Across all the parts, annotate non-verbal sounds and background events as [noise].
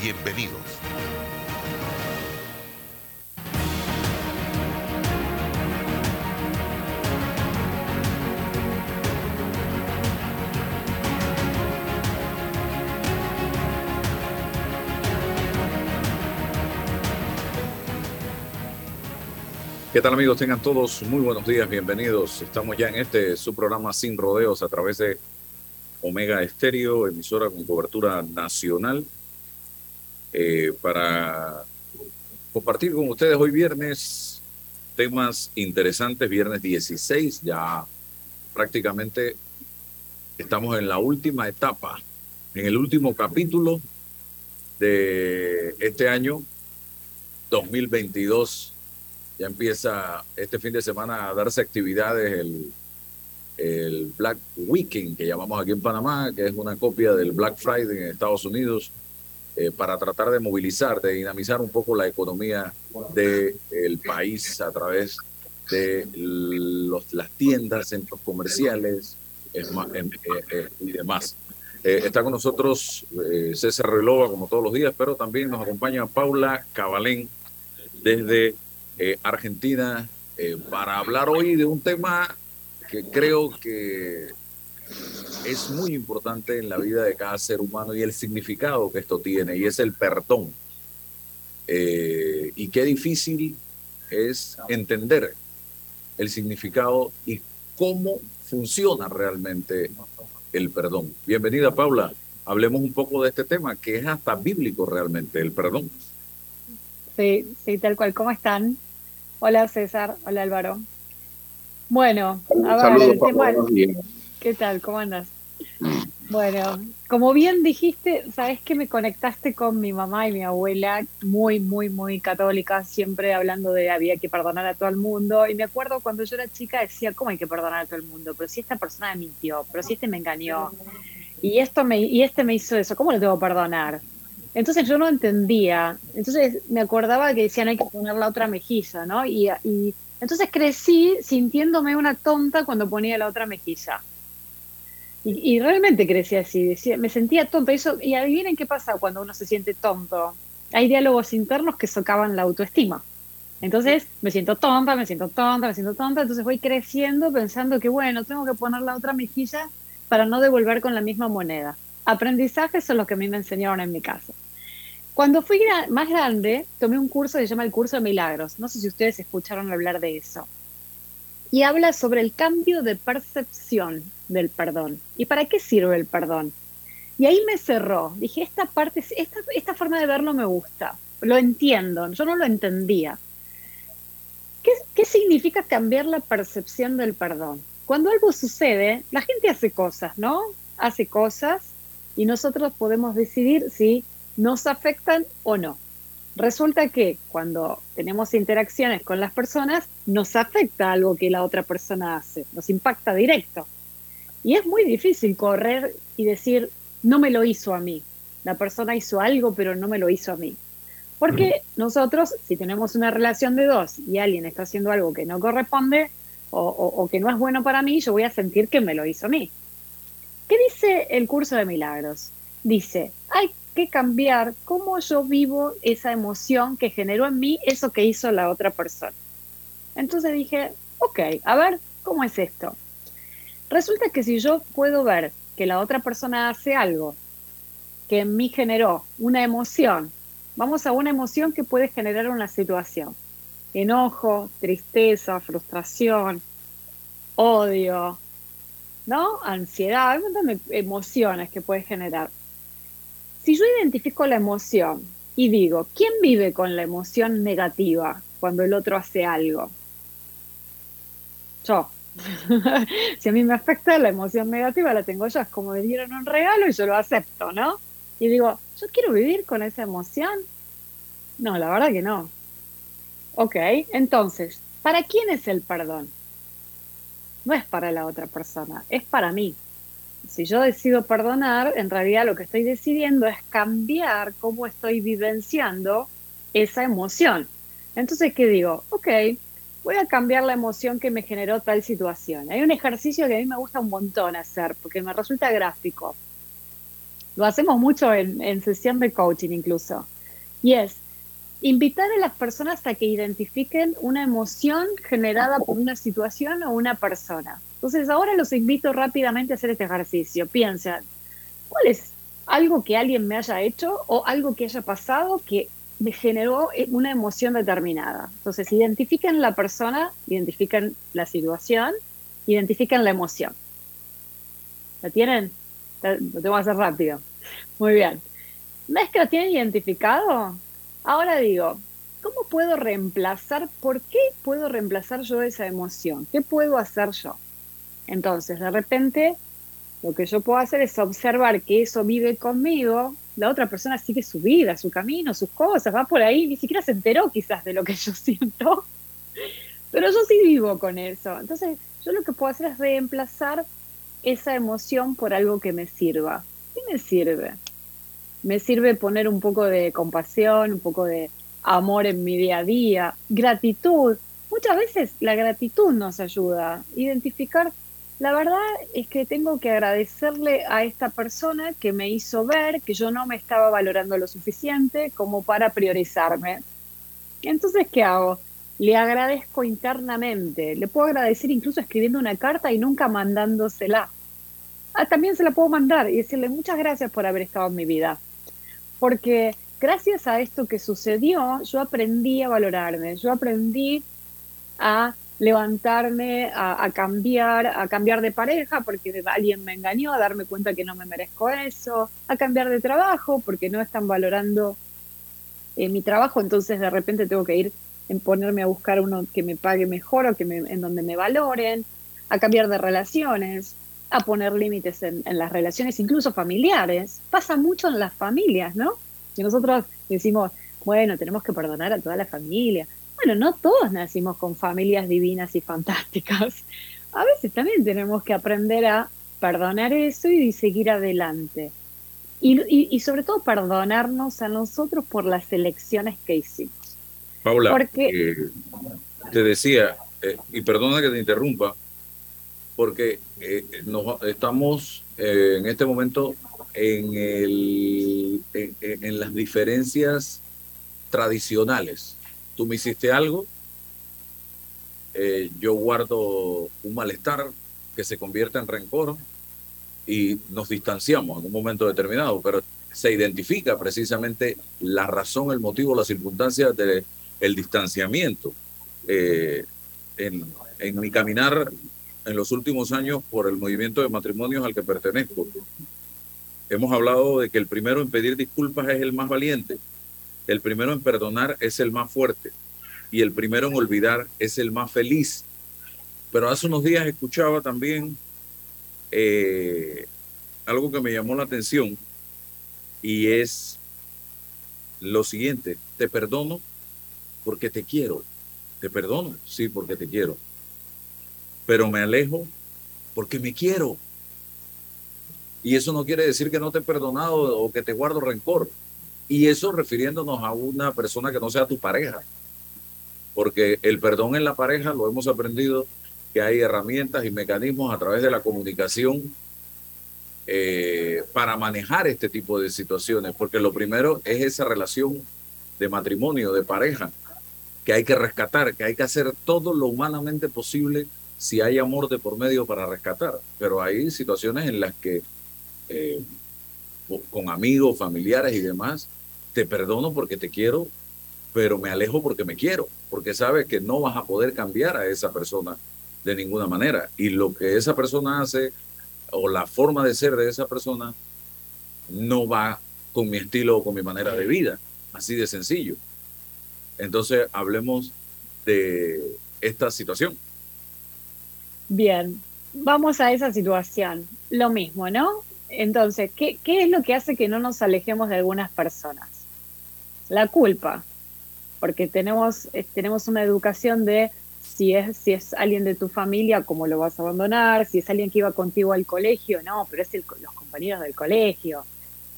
Bienvenidos. ¿Qué tal amigos? Tengan todos muy buenos días, bienvenidos. Estamos ya en este su programa Sin Rodeos a través de Omega Estéreo, emisora con cobertura nacional, eh, para compartir con ustedes hoy viernes temas interesantes, viernes 16, ya prácticamente estamos en la última etapa, en el último capítulo de este año 2022 ya empieza este fin de semana a darse actividades el, el Black Weekend, que llamamos aquí en Panamá, que es una copia del Black Friday en Estados Unidos, eh, para tratar de movilizar, de dinamizar un poco la economía del el país a través de los, las tiendas, centros comerciales eh, eh, y demás. está con nosotros César Relova, como todos los días, pero también nos acompaña Paula Cabalén desde Argentina para hablar hoy de un tema que creo que es muy importante en la vida de cada ser humano y el significado que esto tiene, y es el perdón. Eh, y qué difícil es entender el significado y cómo funciona realmente el perdón. Bienvenida, Paula. Hablemos un poco de este tema, que es hasta bíblico realmente, el perdón. Sí, sí, tal cual. ¿Cómo están? Hola César, hola Álvaro. Bueno, a ver, el tema, ¿qué tal? ¿Cómo andas? Bueno, como bien dijiste, sabes que me conectaste con mi mamá y mi abuela, muy, muy, muy católica, siempre hablando de había que perdonar a todo el mundo. Y me acuerdo cuando yo era chica decía, ¿cómo hay que perdonar a todo el mundo? Pero si esta persona me mintió, pero si este me engañó, y esto me, y este me hizo eso, ¿cómo le tengo que perdonar? Entonces yo no entendía. Entonces me acordaba que decían hay que poner la otra mejilla, ¿no? Y, entonces crecí sintiéndome una tonta cuando ponía la otra mejilla. Y, realmente crecí así, decía, me sentía tonta. Y, eso, y adivinen qué pasa cuando uno se siente tonto. Hay diálogos internos que socavan la autoestima. Entonces me siento tonta, me siento tonta, me siento tonta. Entonces voy creciendo pensando que, bueno, tengo que poner la otra mejilla para no devolver con la misma moneda. Aprendizajes son los que a mí me enseñaron en mi casa. Cuando fui más grande, tomé un curso que se llama el curso de milagros. No sé si ustedes escucharon hablar de eso. Y habla sobre el cambio de percepción del perdón. ¿Y para qué sirve el perdón? Y ahí me cerró. Dije, esta parte, esta, esta forma de verlo me gusta. Lo entiendo. Yo no lo entendía. ¿Qué, ¿Qué significa cambiar la percepción del perdón? Cuando algo sucede, la gente hace cosas, ¿no? Hace cosas y nosotros podemos decidir si nos afectan o no. Resulta que cuando tenemos interacciones con las personas, nos afecta algo que la otra persona hace, nos impacta directo. Y es muy difícil correr y decir, no me lo hizo a mí. La persona hizo algo, pero no me lo hizo a mí. Porque nosotros, si tenemos una relación de dos y alguien está haciendo algo que no corresponde o, o que no es bueno para mí, yo voy a sentir que me lo hizo a mí. ¿Qué dice el curso de milagros? Dice, que cambiar cómo yo vivo esa emoción que generó en mí eso que hizo la otra persona. Entonces dije, ok, a ver, ¿cómo es esto? Resulta que si yo puedo ver que la otra persona hace algo que en mí generó una emoción, vamos a una emoción que puede generar una situación. Enojo, tristeza, frustración, odio, ¿no? Ansiedad, emociones que puede generar. Si yo identifico la emoción y digo, ¿quién vive con la emoción negativa cuando el otro hace algo? Yo. [laughs] si a mí me afecta la emoción negativa, la tengo yo. Es como me dieron un regalo y yo lo acepto, ¿no? y digo, ¿yo quiero vivir con esa emoción? No, la verdad que no. Ok, entonces, ¿para quién es el perdón? No es para la otra persona, es para mí. Si yo decido perdonar, en realidad lo que estoy decidiendo es cambiar cómo estoy vivenciando esa emoción. Entonces, ¿qué digo? Ok, voy a cambiar la emoción que me generó tal situación. Hay un ejercicio que a mí me gusta un montón hacer porque me resulta gráfico. Lo hacemos mucho en, en sesión de coaching incluso. Y es, invitar a las personas a que identifiquen una emoción generada por una situación o una persona. Entonces, ahora los invito rápidamente a hacer este ejercicio. Piensen, ¿cuál es algo que alguien me haya hecho o algo que haya pasado que me generó una emoción determinada? Entonces, identifiquen la persona, identifiquen la situación, identifiquen la emoción. ¿La tienen? Lo tengo que hacer rápido. Muy bien. ¿Una vez que la tienen identificado? Ahora digo, ¿cómo puedo reemplazar? ¿Por qué puedo reemplazar yo esa emoción? ¿Qué puedo hacer yo? Entonces, de repente, lo que yo puedo hacer es observar que eso vive conmigo, la otra persona sigue su vida, su camino, sus cosas, va por ahí, ni siquiera se enteró quizás de lo que yo [laughs] siento, pero yo sí vivo con eso. Entonces, yo lo que puedo hacer es reemplazar esa emoción por algo que me sirva. ¿Qué me sirve? me sirve poner un poco de compasión, un poco de amor en mi día a día, gratitud. Muchas veces la gratitud nos ayuda. Identificar, la verdad es que tengo que agradecerle a esta persona que me hizo ver que yo no me estaba valorando lo suficiente como para priorizarme. Entonces, ¿qué hago? Le agradezco internamente. Le puedo agradecer incluso escribiendo una carta y nunca mandándosela. Ah, también se la puedo mandar y decirle muchas gracias por haber estado en mi vida porque gracias a esto que sucedió, yo aprendí a valorarme, yo aprendí a levantarme, a, cambiar, a cambiar de pareja porque alguien me engañó, a darme cuenta que no me merezco eso, a cambiar de trabajo porque no están valorando eh, mi trabajo, entonces de repente tengo que ir en ponerme a buscar uno que me pague mejor o que en donde me valoren, a cambiar de relaciones, a poner límites en, las relaciones, incluso familiares. Pasa mucho en las familias, ¿no? Y nosotros decimos, bueno, tenemos que perdonar a toda la familia. Bueno, no todos nacimos con familias divinas y fantásticas. A veces también tenemos que aprender a perdonar eso y seguir adelante. Y, sobre todo perdonarnos a nosotros por las elecciones que hicimos. Paula, Porque, eh, te decía, eh, y perdona que te interrumpa, porque eh, nos, estamos eh, en este momento en, el, en, las diferencias tradicionales. Tú me hiciste algo, eh, yo guardo un malestar que se convierte en rencor y nos distanciamos en un momento determinado, pero se identifica precisamente la razón, el motivo, las circunstancias del el distanciamiento. en, en mi caminar en los últimos años por el movimiento de matrimonios al que pertenezco. Hemos hablado de que el primero en pedir disculpas es el más valiente, el primero en perdonar es el más fuerte y el primero en olvidar es el más feliz. Pero hace unos días escuchaba también eh, algo que me llamó la atención y es lo siguiente, te perdono porque te quiero, te perdono, sí, porque te quiero pero me alejo porque me quiero. Y eso no quiere decir que no te he perdonado o que te guardo rencor. Y eso refiriéndonos a una persona que no sea tu pareja. Porque el perdón en la pareja lo hemos aprendido que hay herramientas y mecanismos a través de la comunicación eh, para manejar este tipo de situaciones. Porque lo primero es esa relación de matrimonio, de pareja, que hay que rescatar, que hay que hacer todo lo humanamente posible si hay amor de por medio para rescatar, pero hay situaciones en las que eh, con amigos, familiares y demás, te perdono porque te quiero, pero me alejo porque me quiero, porque sabes que no vas a poder cambiar a esa persona de ninguna manera. Y lo que esa persona hace o la forma de ser de esa persona no va con mi estilo o con mi manera de vida, así de sencillo. Entonces hablemos de esta situación. Bien, vamos a esa situación. Lo mismo, ¿no? Entonces, ¿qué, ¿qué es lo que hace que no nos alejemos de algunas personas? La culpa, porque tenemos, tenemos una educación de si es, si es alguien de tu familia, cómo lo vas a abandonar, si es alguien que iba contigo al colegio, no, pero es los compañeros del colegio,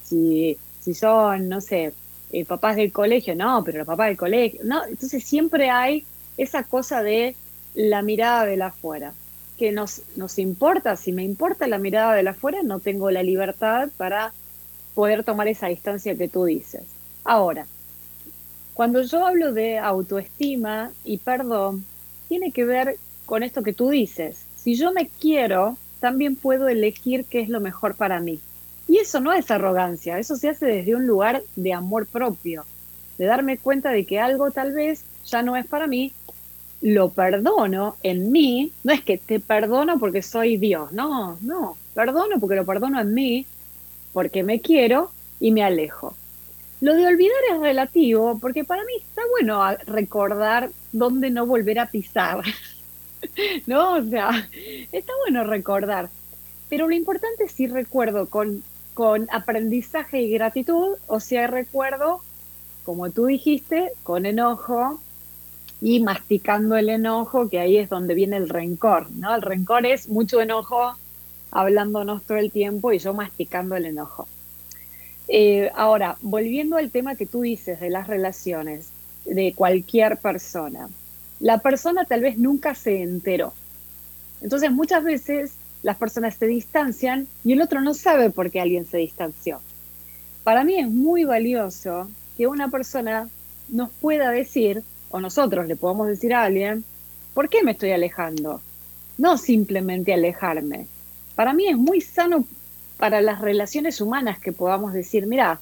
si, si son, no sé, eh, papás del colegio, no, pero los papás del colegio, no, entonces siempre hay esa cosa de la mirada de la afuera, que nos, nos importa, si me importa la mirada de la afuera, no tengo la libertad para poder tomar esa distancia que tú dices. Ahora, cuando yo hablo de autoestima y perdón, tiene que ver con esto que tú dices. Si yo me quiero, también puedo elegir qué es lo mejor para mí. Y eso no es arrogancia, eso se hace desde un lugar de amor propio, de darme cuenta de que algo tal vez ya no es para mí, lo perdono en mí, no es que te perdono porque soy Dios, no, no, perdono porque lo perdono en mí, porque me quiero y me alejo. Lo de olvidar es relativo, porque para mí está bueno recordar dónde no volver a pisar. [laughs] ¿No? O sea, está bueno recordar. Pero lo importante es si recuerdo con, con aprendizaje y gratitud, o si recuerdo, como tú dijiste, con enojo y masticando el enojo, que ahí es donde viene el rencor, ¿no? El rencor es mucho enojo hablándonos todo el tiempo y yo masticando el enojo. Eh, ahora, volviendo al tema que tú dices de las relaciones de cualquier persona, la persona tal vez nunca se enteró. Entonces muchas veces las personas se distancian y el otro no sabe por qué alguien se distanció. Para mí es muy valioso que una persona nos pueda decir, o nosotros le podamos decir a alguien, ¿por qué me estoy alejando? No simplemente alejarme. Para mí es muy sano para las relaciones humanas que podamos decir, mira,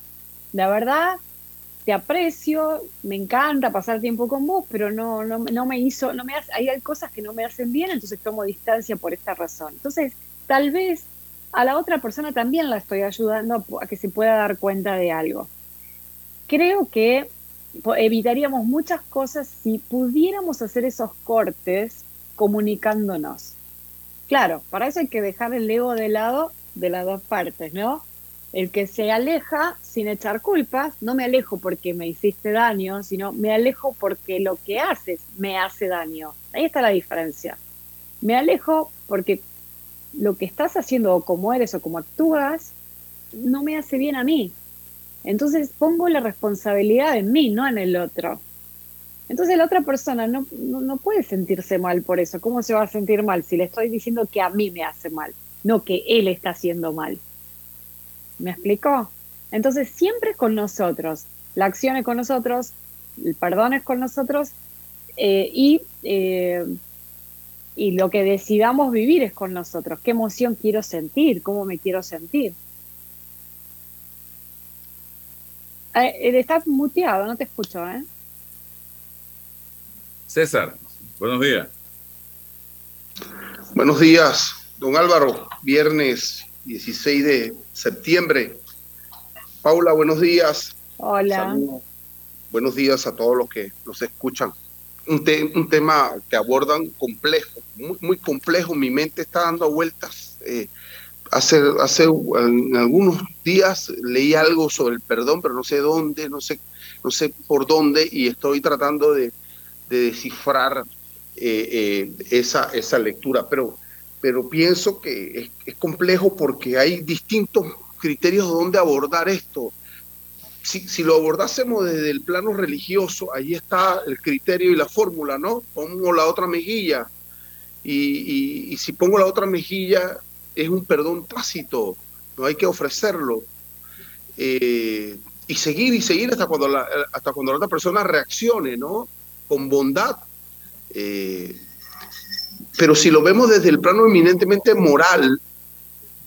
la verdad, te aprecio, me encanta pasar tiempo con vos, pero no, no, no me hizo, no me hace, hay cosas que no me hacen bien, entonces tomo distancia por esta razón. Entonces, tal vez a la otra persona también la estoy ayudando a que se pueda dar cuenta de algo. Creo que evitaríamos muchas cosas si pudiéramos hacer esos cortes comunicándonos. Claro, para eso hay que dejar el ego de lado de las dos partes, ¿no? El que se aleja sin echar culpas, no me alejo porque me hiciste daño, sino me alejo porque lo que haces me hace daño. Ahí está la diferencia. Me alejo porque lo que estás haciendo o como eres o como actúas no me hace bien a mí. Entonces pongo la responsabilidad en mí, no en el otro. Entonces la otra persona no, no, no, puede sentirse mal por eso. ¿Cómo se va a sentir mal si le estoy diciendo que a mí me hace mal? no que él está haciendo mal. ¿Me explicó? Entonces siempre es con nosotros, la acción es con nosotros, el perdón es con nosotros eh, y, eh, y lo que decidamos vivir es con nosotros. ¿Qué emoción quiero sentir? ¿Cómo me quiero sentir? Estás muteado, no te escucho, ¿eh? César, buenos días. Buenos días. Don Álvaro, viernes 16 de septiembre. Paula, buenos días. Hola. Buenos días a todos los que nos escuchan. Un, tema que abordan complejo, muy, muy, complejo. Mi mente está dando vueltas. Eh, hace, hace en algunos días leí algo sobre el perdón, pero no sé dónde, no sé, no sé por dónde, y estoy tratando de, descifrar eh, eh, esa, esa lectura. Pero pero pienso que es, complejo porque hay distintos criterios de dónde abordar esto. Si, lo abordásemos desde el plano religioso, ahí está el criterio y la fórmula, ¿no? Pongo la otra mejilla y, si pongo la otra mejilla es un perdón tácito, no hay que ofrecerlo. Eh, y seguir y seguir hasta cuando la, hasta cuando la otra persona reaccione, ¿no? Con bondad. Eh, pero si lo vemos desde el plano eminentemente moral,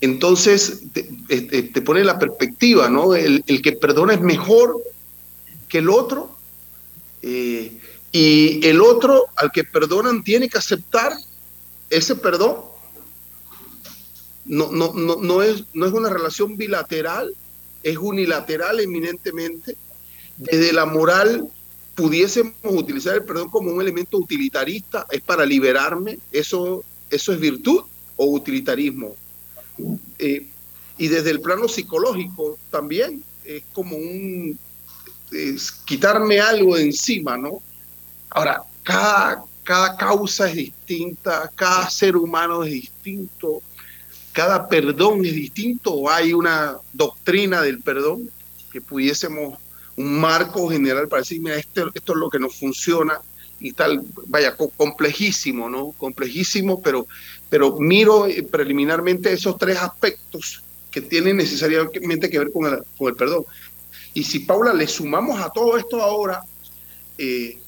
entonces te, pone la perspectiva, ¿no? El, que perdona es mejor que el otro. Eh, y el otro al que perdonan tiene que aceptar ese perdón. No, no, no, no, es, no es una relación bilateral, es unilateral eminentemente. Desde la moral pudiésemos utilizar el perdón como un elemento utilitarista, es para liberarme, eso, eso es virtud o utilitarismo. Eh, y desde el plano psicológico también es como un quitarme algo de encima, ¿no? Ahora, cada, cada causa es distinta, cada ser humano es distinto, cada perdón es distinto, hay una doctrina del perdón que pudiésemos, un marco general para decir, mira, esto, esto es lo que nos funciona y tal, vaya, complejísimo, ¿no? Complejísimo, pero, pero miro eh, preliminarmente esos tres aspectos que tienen necesariamente que ver con el, con el perdón. Y si Paula le sumamos a todo esto ahora, eh,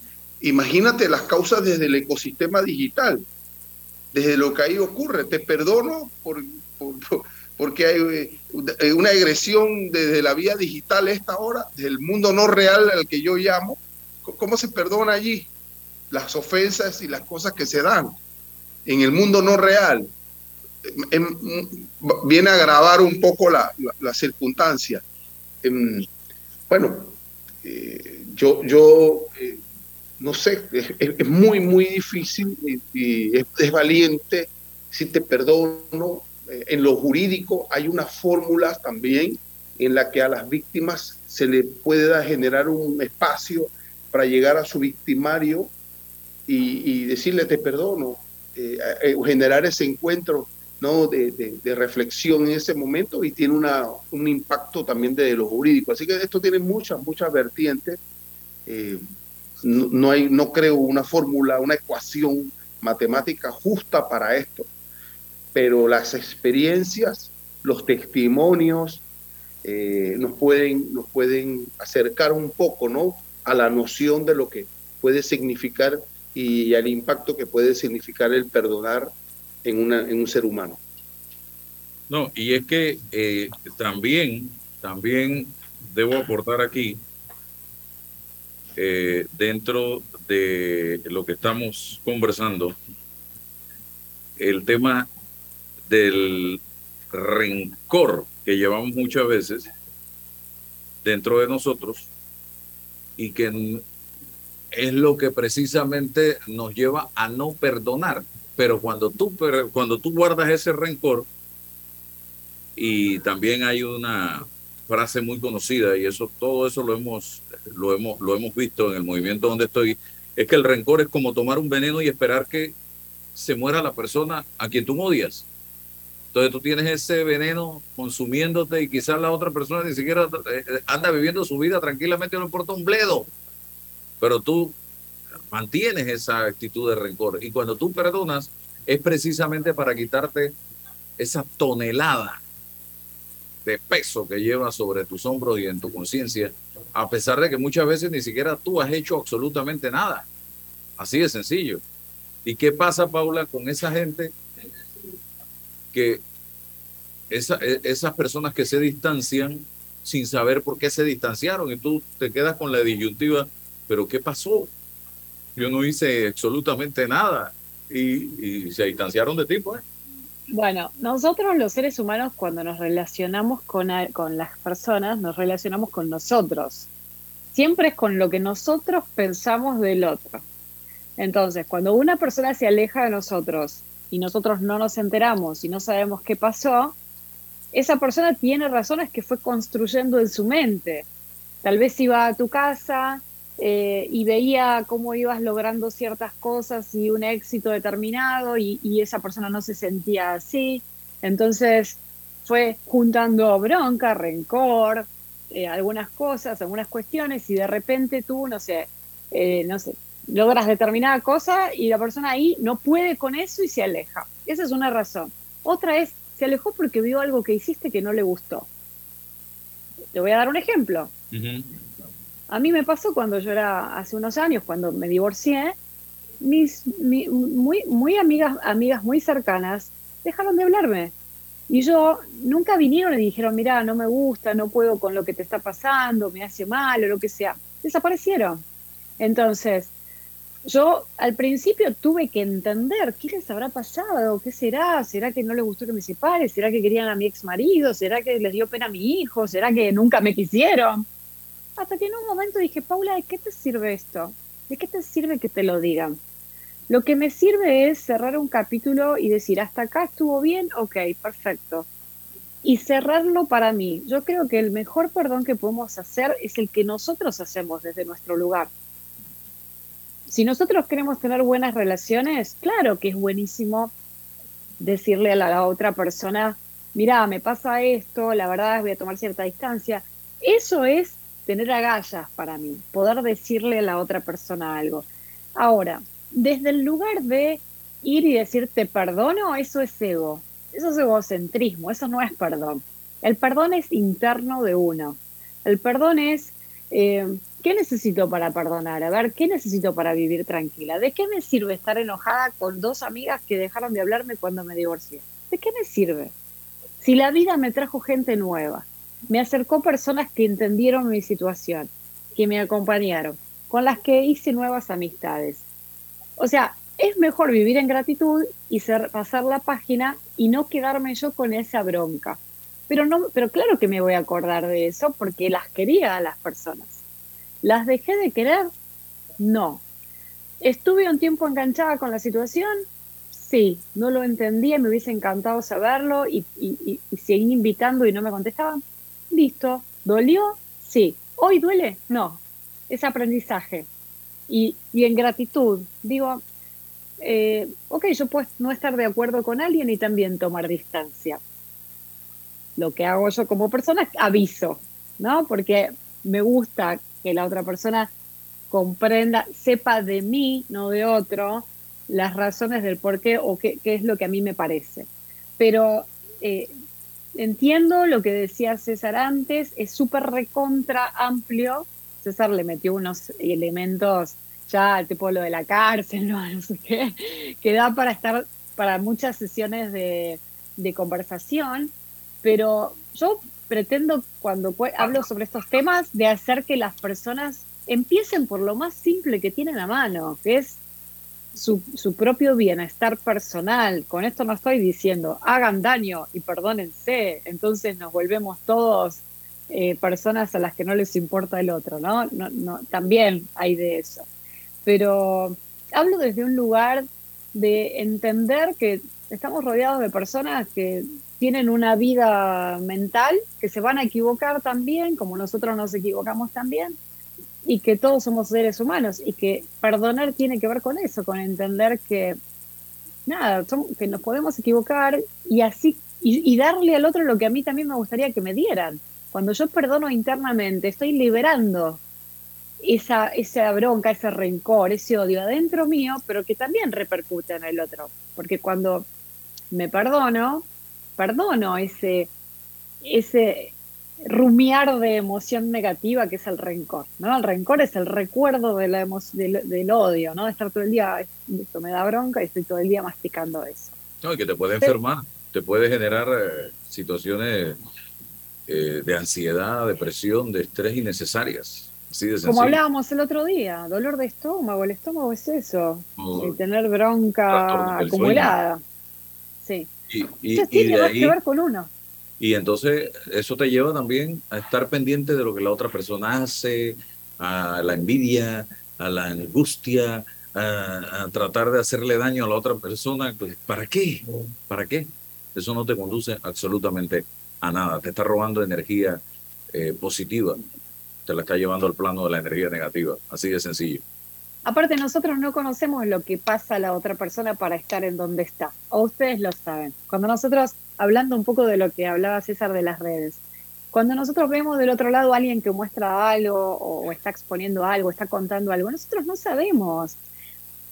imagínate las causas desde el ecosistema digital, desde lo que ahí ocurre. Te perdono por, porque hay eh, una agresión desde la vía digital esta hora, del mundo no real al que yo llamo. ¿Cómo se perdona allí? Las ofensas y las cosas que se dan en el mundo no real. Em, viene a agravar un poco la, circunstancia. Em, bueno, eh, yo, yo eh, no sé, es, muy, muy difícil y, es, valiente si te perdono. Eh, en lo jurídico hay unas fórmulas también en la que a las víctimas se le puede generar un espacio para llegar a su victimario y, decirle te perdono, generar ese encuentro ¿no? De, reflexión en ese momento y tiene una, un impacto también de lo jurídico. Así que esto tiene muchas, muchas vertientes. Eh, no, hay, no creo una fórmula, una ecuación matemática justa para esto, pero las experiencias, los testimonios eh, nos, pueden, nos pueden acercar un poco ¿no? a la noción de lo que puede significar y al impacto que puede significar el perdonar en, una, en un ser humano. No, y es que eh, también, también debo aportar aquí, eh, dentro de lo que estamos conversando, el tema del rencor que llevamos muchas veces dentro de nosotros y que es lo que precisamente nos lleva a no perdonar. Pero cuando tú, cuando tú guardas ese rencor, y también hay una frase muy conocida, y eso, todo eso lo hemos, lo hemos, lo hemos visto en el movimiento donde estoy, es que el rencor es como tomar un veneno y esperar que se muera la persona a quien tú odias. Entonces tú tienes ese veneno consumiéndote y quizás la otra persona ni siquiera eh, anda viviendo su vida tranquilamente, no importa un bledo. Pero tú mantienes esa actitud de rencor. Y cuando tú perdonas, es precisamente para quitarte esa tonelada de peso que llevas sobre tus hombros y en tu conciencia, a pesar de que muchas veces ni siquiera tú has hecho absolutamente nada. Así de sencillo. ¿Y qué pasa, Paula, con esa gente que e, esas personas que se distancian sin saber por qué se distanciaron y tú te quedas con la disyuntiva, pero ¿qué pasó? yo no hice absolutamente nada y, se distanciaron de ti, pues. Bueno, nosotros los seres humanos cuando nos relacionamos con, con las personas, nos relacionamos con nosotros. Siempre es con lo que nosotros pensamos del otro. Entonces, cuando una persona se aleja de nosotros y nosotros no nos enteramos y no sabemos qué pasó, esa persona tiene razones que fue construyendo en su mente. Tal vez iba a tu casa, eh, y veía cómo ibas logrando ciertas cosas y un éxito determinado y, esa persona no se sentía así. Entonces fue juntando bronca, rencor, eh, algunas cosas, algunas cuestiones y de repente tú, no sé, eh, no sé, logras determinada cosa y la persona ahí no puede con eso y se aleja. Esa es una razón. Otra es, se alejó porque vio algo que hiciste que no le gustó. Te voy a dar un ejemplo. A mí me pasó cuando yo era hace unos años, cuando me divorcié, mis muy, muy amigas, amigas muy cercanas dejaron de hablarme. Y yo nunca vinieron y dijeron, mira, no me gusta, no puedo con lo que te está pasando, me hace mal o lo que sea. Desaparecieron. Entonces, yo al principio tuve que entender qué les habrá pasado, qué será, será que no les gustó que me separe, será que querían a mi ex marido, será que les dio pena a mi hijo, será que nunca me quisieron. Hasta que en un momento dije, Paula, ¿de qué te sirve esto? ¿De qué te sirve que te lo digan? Lo que me sirve es cerrar un capítulo y decir, hasta acá estuvo bien, ok, perfecto. y cerrarlo para mí. Yo creo que el mejor perdón que podemos hacer es el que nosotros hacemos desde nuestro lugar. Si nosotros queremos tener buenas relaciones, claro que es buenísimo decirle a la, otra persona, mira, me pasa esto, la verdad voy a tomar cierta distancia. Eso es tener agallas para mí, poder decirle a la otra persona algo. Ahora, desde el lugar de ir y decirte perdono, eso es ego. Eso es egocentrismo, eso no es perdón. El perdón es interno de uno. El perdón es, eh, ¿qué necesito para perdonar? A ver, ¿qué necesito para vivir tranquila? ¿De qué me sirve estar enojada con dos amigas que dejaron de hablarme cuando me divorcié? ¿De qué me sirve? Si la vida me trajo gente nueva, me acercó personas que entendieron mi situación, que me acompañaron, con las que hice nuevas amistades. O sea, es mejor vivir en gratitud y ser, pasar la página y no quedarme yo con esa bronca. Pero, no, pero claro que me voy a acordar de eso porque las quería a las personas. ¿Las dejé de querer? No. ¿Estuve un tiempo enganchada con la situación? Sí, no lo entendía, me hubiese encantado saberlo y, y, y seguí invitando y no me contestaban. Listo. ¿Dolió? Sí. ¿Hoy duele? No. Es aprendizaje. Y, y en gratitud, digo, eh, ok, yo puedo no estar de acuerdo con alguien y también tomar distancia. Lo que hago yo como persona es aviso, ¿no? Porque me gusta que la otra persona comprenda, sepa de mí, no de otro, las razones del por qué o qué, es lo que a mí me parece. Pero eh, entiendo lo que decía César antes, es súper recontra amplio. César le metió unos elementos ya tipo lo de la cárcel, [laughs] no, no sé qué, que da para estar para muchas sesiones de, conversación, pero yo pretendo cuando hablo sobre estos temas de hacer que las personas empiecen por lo más simple que tienen a mano, que es su, propio bienestar personal. Con esto no estoy diciendo hagan daño y perdónense, entonces nos volvemos todos eh, personas a las que no les importa el otro, no También hay de eso. Pero hablo desde un lugar de entender que estamos rodeados de personas que tienen una vida mental, que se van a equivocar también, como nosotros nos equivocamos también, y que todos somos seres humanos, y que perdonar tiene que ver con eso, con entender que, nada, que nos podemos equivocar y así, y darle al otro lo que a mí también me gustaría que me dieran. Cuando yo perdono internamente, estoy liberando esa, esa bronca, ese rencor, ese odio adentro mío, pero que también repercute en el otro. Porque cuando me perdono, perdono ese, ese rumiar de emoción negativa que es el rencor, ¿no? El rencor es el recuerdo de la del, odio, ¿no? De estar todo el día, esto me da bronca y estoy todo el día masticando eso. No, y que te puede enfermar, te puede generar eh, situaciones eh, de ansiedad, depresión, de estrés innecesarias. Como hablábamos el otro día, dolor de estómago, el estómago es eso, tener bronca acumulada. Sí. Y, que ver con uno. Y entonces eso te lleva también a estar pendiente de lo que la otra persona hace, a la envidia, a la angustia, a, tratar de hacerle daño a la otra persona. Pues, ¿Para qué? ¿Para qué? Eso no te conduce absolutamente a nada. Te está robando energía eh, positiva te la está llevando al plano de la energía negativa. Así de sencillo. Aparte, nosotros no conocemos lo que pasa a la otra persona para estar en donde está. O ustedes lo saben. Cuando nosotros, hablando un poco de lo que hablaba César de las redes, cuando nosotros vemos del otro lado a alguien que muestra algo o está exponiendo algo, está contando algo, nosotros no sabemos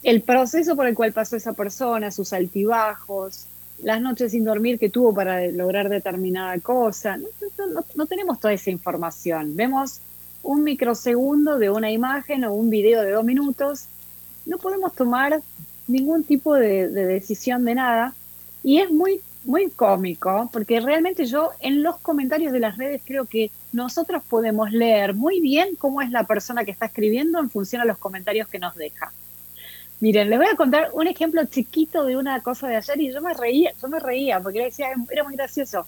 el proceso por el cual pasó esa persona, sus altibajos, las noches sin dormir que tuvo para lograr determinada cosa. No, no tenemos toda esa información. Vemos un microsegundo de una imagen o un video de dos minutos, no podemos tomar ningún tipo de, decisión de nada. Y es muy, muy cómico, porque realmente yo en los comentarios de las redes creo que nosotros podemos leer muy bien cómo es la persona que está escribiendo en función a los comentarios que nos deja. Miren, les voy a contar un ejemplo chiquito de una cosa de ayer y yo me reía, yo me reía porque decía, era muy gracioso.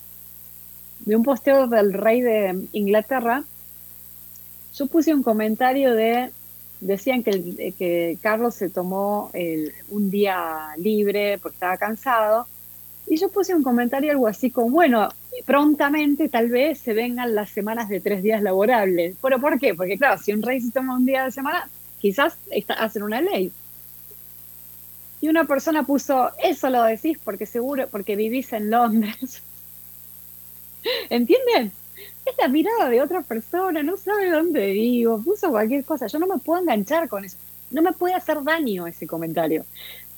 De un posteo del rey de Inglaterra yo puse un comentario de, decían que, que Carlos se tomó un día libre porque estaba cansado, Y yo puse un comentario algo así como, bueno, prontamente tal vez se vengan las semanas de tres días laborables. ¿Pero por qué? Porque claro, si un rey se toma un día de semana, quizás está, hacen una ley. Y una persona puso, eso lo decís porque seguro, porque vivís en Londres. [laughs] ¿Entienden? Es la mirada de otra persona, no sabe dónde vivo, puso cualquier cosa. Yo no me puedo enganchar con eso. No me puede hacer daño ese comentario.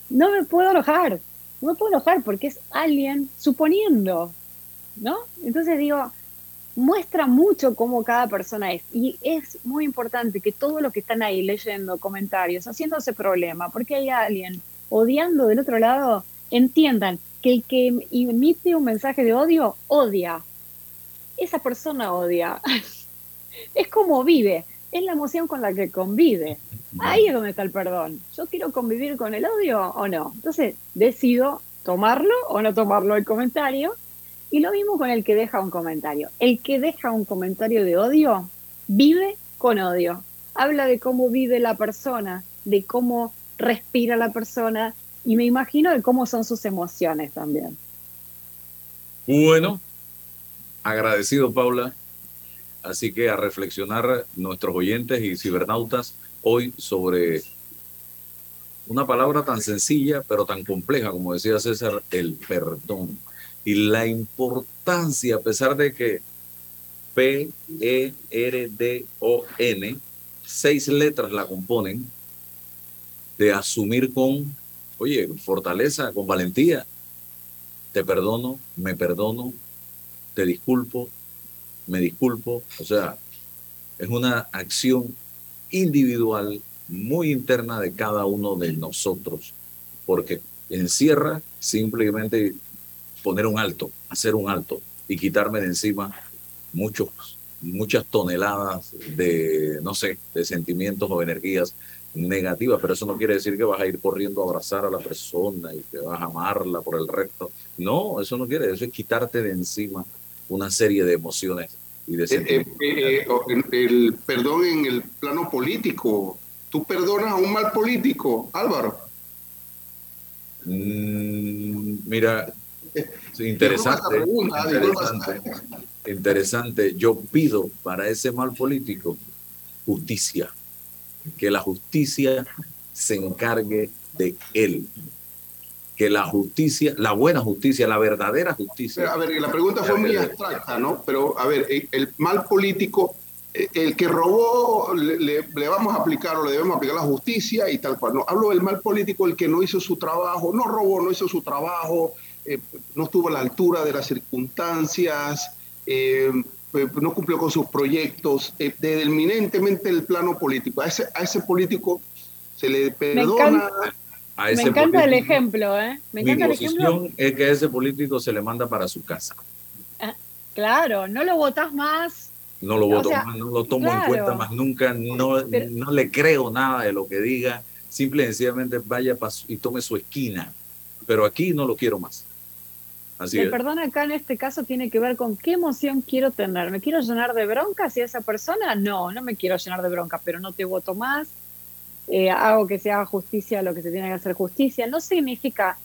No me puedo enojar. No me puedo enojar porque es alguien suponiendo, ¿no? Entonces digo, muestra mucho cómo cada persona es. Y es muy importante que todos los que están ahí leyendo comentarios, haciéndose problema, porque hay alguien odiando del otro lado, entiendan que el que emite un mensaje de odio, odia. Esa persona odia. [laughs] es como vive, es la emoción con la que convive. Ahí es donde está el perdón. Yo quiero convivir con el odio o no. Entonces decido tomarlo o no tomarlo el comentario. Y lo mismo con el que deja un comentario. El que deja un comentario de odio vive con odio. Habla de cómo vive la persona, de cómo respira la persona y me imagino de cómo son sus emociones también. Bueno, agradecido Paula. Así que a reflexionar nuestros oyentes y cibernautas hoy sobre una palabra tan sencilla pero tan compleja como decía César, el perdón. Y la importancia, a pesar de que P, E, R, D, O, N, seis letras la componen, de asumir con, oye, fortaleza, con valentía. Te perdono, me perdono, te disculpo, me disculpo. O sea, es una acción individual muy interna de cada uno de nosotros, porque encierra simplemente poner un alto, hacer un alto y quitarme de encima muchos, muchas toneladas de, no sé, de sentimientos o energías negativas, pero eso no quiere decir que vas a ir corriendo a abrazar a la persona y que vas a amarla por el resto. No, eso no quiere, eso es quitarte de encima una serie de emociones y de eh, eh, eh, el perdón en el plano político, ¿tú perdonas a un mal político, Álvaro? Mm, mira, [laughs] interesante, interesante, interesante. Yo pido para ese mal político justicia que la justicia se encargue de él. Que la justicia, la buena justicia, la verdadera justicia. A ver, la pregunta fue muy abstracta, ¿no? Pero, a ver, el mal político, eh, el que robó, le, vamos a aplicar o le debemos aplicar la justicia y tal cual. No, hablo del mal político, el que no hizo su trabajo, no robó, no hizo su trabajo, eh, no estuvo a la altura de las circunstancias, eh, eh, no cumplió con sus proyectos, eh, desde eminentemente el plano político. A ese, a ese político se le perdona. Me encanta, el ejemplo, ¿eh? Me mi posición es que a ese político se le manda para su casa. Ah, claro, no lo votás más. No lo voto más, no lo tomo en cuenta más nunca, no, no le creo nada de lo que diga, simple y sencillamente vaya y tome su esquina, pero aquí no lo quiero más el perdón acá en este caso tiene que ver con qué emoción quiero tener. ¿Me quiero llenar de bronca hacia esa persona? No, no me quiero llenar de bronca, pero no te voto más. Eh, hago que se haga justicia lo que se tiene que hacer justicia. No significa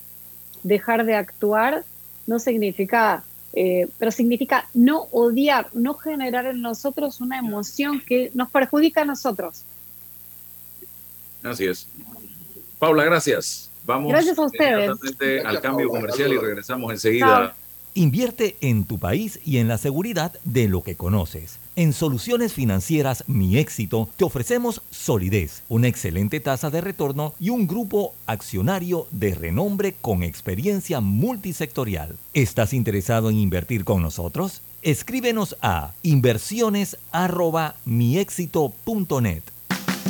dejar de actuar, no significa, eh, pero significa no odiar, no generar en nosotros una emoción que nos perjudica a nosotros. Así es. Paula, gracias. Vamos Gracias a ustedes. al cambio comercial y regresamos enseguida. Invierte en tu país y en la seguridad de lo que conoces. En Soluciones Financieras Mi Éxito te ofrecemos solidez, una excelente tasa de retorno y un grupo accionario de renombre con experiencia multisectorial. ¿Estás interesado en invertir con nosotros? Escríbenos a inversiones@miexito.net.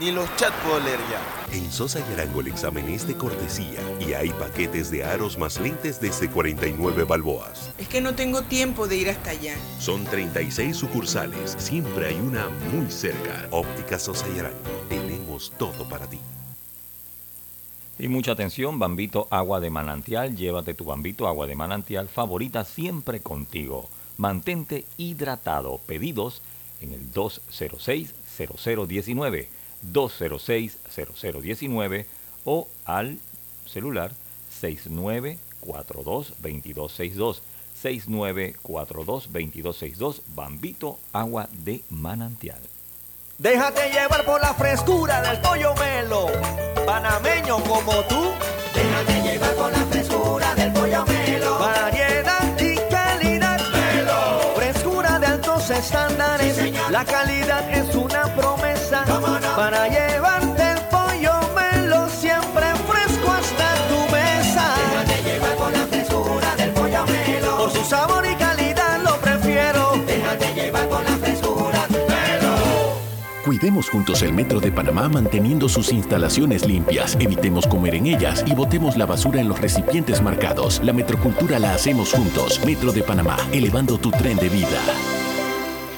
Ni los chats puedo leer ya. En Sosa y Arango el examen es de cortesía y hay paquetes de aros más lentes desde 49 balboas. Es que no tengo tiempo de ir hasta allá. Son 36 sucursales, siempre hay una muy cerca. Óptica Sosa y Arango, tenemos todo para ti. Y mucha atención, Bambito Agua de Manantial, llévate tu Bambito Agua de Manantial favorita siempre contigo. Mantente hidratado. Pedidos en el 206 0019 206-0019 o al celular 6942-2262. 6942-2262, Bambito Agua de Manantial. Déjate llevar por la frescura del pollo melo, panameño como tú. Déjate llevar por la frescura del pollo melo. Variedad y calidad. Melo. Frescura de altos estándares. la calidad es una promesa para llevarte el pollo melo siempre fresco hasta tu mesa. Déjate llevar por la frescura del pollo melo. Por su sabor y calidad lo prefiero. Déjate llevar por la frescura melo. Cuidemos juntos el Metro de Panamá manteniendo sus instalaciones limpias. Evitemos comer en ellas y botemos la basura en los recipientes marcados. La metrocultura la hacemos juntos. Metro de Panamá, elevando tu tren de vida.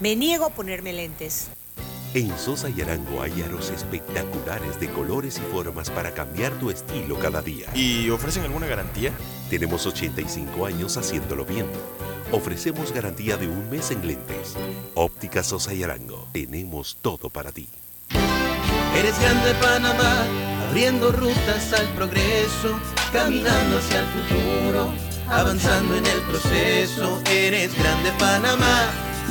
Me niego a ponerme lentes. En Sosa y Arango hay aros espectaculares de colores y formas para cambiar tu estilo cada día. ¿Y ofrecen alguna garantía? Tenemos 85 años haciéndolo bien. Ofrecemos garantía de un mes en lentes. Óptica Sosa y Arango. Tenemos todo para ti. Eres grande Panamá abriendo rutas al progreso, caminando hacia el futuro, avanzando en el proceso. Eres grande Panamá,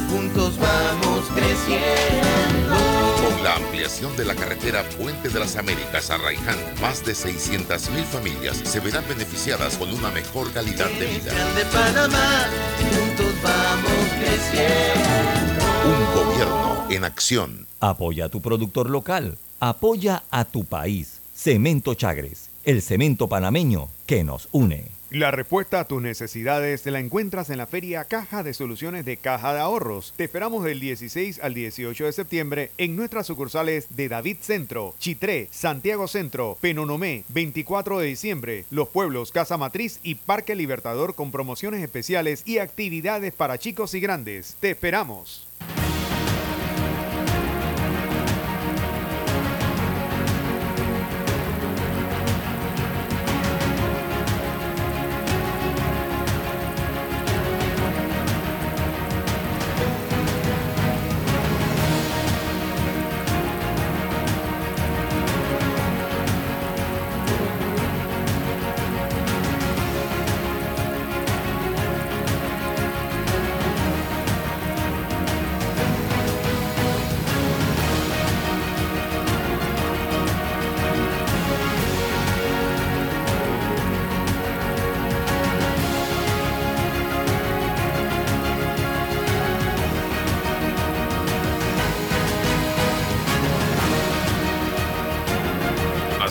juntos vamos creciendo. Con la ampliación de la carretera Puente de las Américas a Raiján, más de 600.000 familias se verán beneficiadas con una mejor calidad de vida. Grande Panamá, juntos vamos creciendo. Un gobierno en acción. Apoya a tu productor local. Apoya a tu país. Cemento Chagres, el cemento panameño que nos une. La respuesta a tus necesidades la encuentras en la feria Caja de Soluciones de Caja de Ahorros. Te esperamos del 16 al 18 de septiembre en nuestras sucursales de David Centro, Chitré, Santiago Centro, Penonomé, 24 de diciembre, Los Pueblos, Casa Matriz y Parque Libertador con promociones especiales y actividades para chicos y grandes. Te esperamos.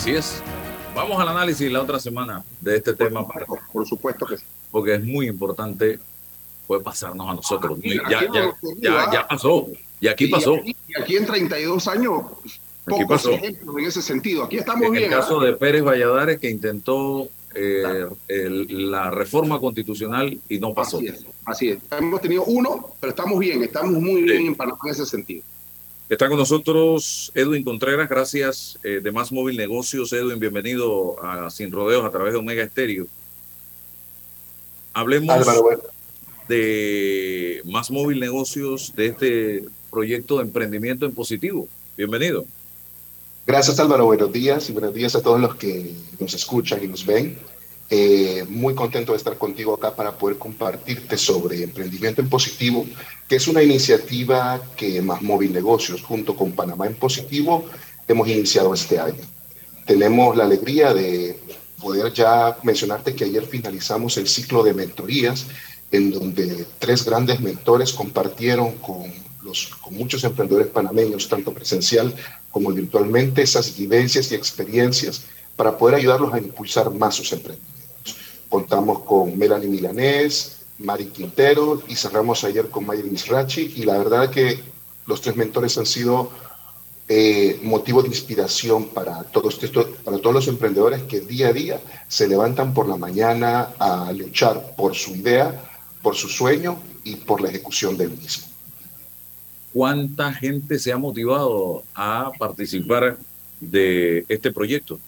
Así es. Vamos al análisis la otra semana de este tema. Para, por supuesto que sí. Porque es muy importante puede pasarnos a nosotros. Aquí- ya, aquí ya, ya, ya pasó. Y aquí pasó. Y aquí, y aquí en 32 años, pocos pasó. ejemplos en ese sentido. Aquí estamos En bien. el caso ¿ah? de Pérez Valladares, que intentó eh, el- la reforma constitucional y no pasó. Así es, así es. Hemos tenido uno, pero estamos bien, estamos muy bien en Panamá en ese sentido. Está con nosotros Edwin Contreras, gracias eh, de Más Móvil Negocios. Edwin, bienvenido a Sin Rodeos a través de Omega Estéreo. Hablemos Álvaro, bueno. de Más Móvil Negocios, de este proyecto de emprendimiento en positivo. Bienvenido. Gracias Álvaro, buenos días y buenos días a todos los que nos escuchan y nos ven. Eh, muy contento de estar contigo acá para poder compartirte sobre emprendimiento en positivo, que es una iniciativa que Más Móvil Negocios junto con Panamá en Positivo hemos iniciado este año. Tenemos la alegría de poder ya mencionarte que ayer finalizamos el ciclo de mentorías en donde tres grandes mentores compartieron con, los, con muchos emprendedores panameños, tanto presencial como virtualmente, esas vivencias y experiencias para poder ayudarlos a impulsar más sus emprendimientos. Contamos con Melanie Milanés, Mari Quintero y cerramos ayer con Mayer Misrachi y la verdad que los tres mentores han sido eh, motivo de inspiración para todos, estos, para todos los emprendedores que día a día se levantan por la mañana a luchar por su idea, por su sueño y por la ejecución del mismo. ¿Cuánta gente se ha motivado a participar de este proyecto?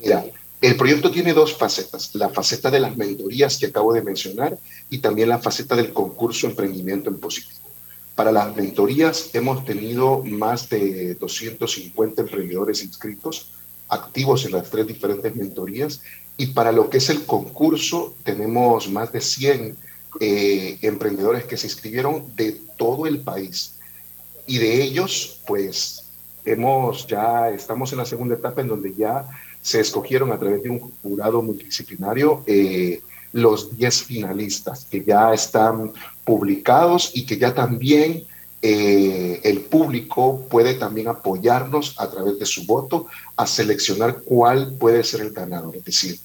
Mira, el proyecto tiene dos facetas, la faceta de las mentorías que acabo de mencionar y también la faceta del concurso Emprendimiento en Positivo. Para las mentorías hemos tenido más de 250 emprendedores inscritos, activos en las tres diferentes mentorías, y para lo que es el concurso tenemos más de 100 eh, emprendedores que se inscribieron de todo el país. Y de ellos, pues, hemos ya, estamos en la segunda etapa en donde ya se escogieron a través de un jurado multidisciplinario eh, los 10 finalistas que ya están publicados y que ya también eh, el público puede también apoyarnos a través de su voto a seleccionar cuál puede ser el ganador. Es decir,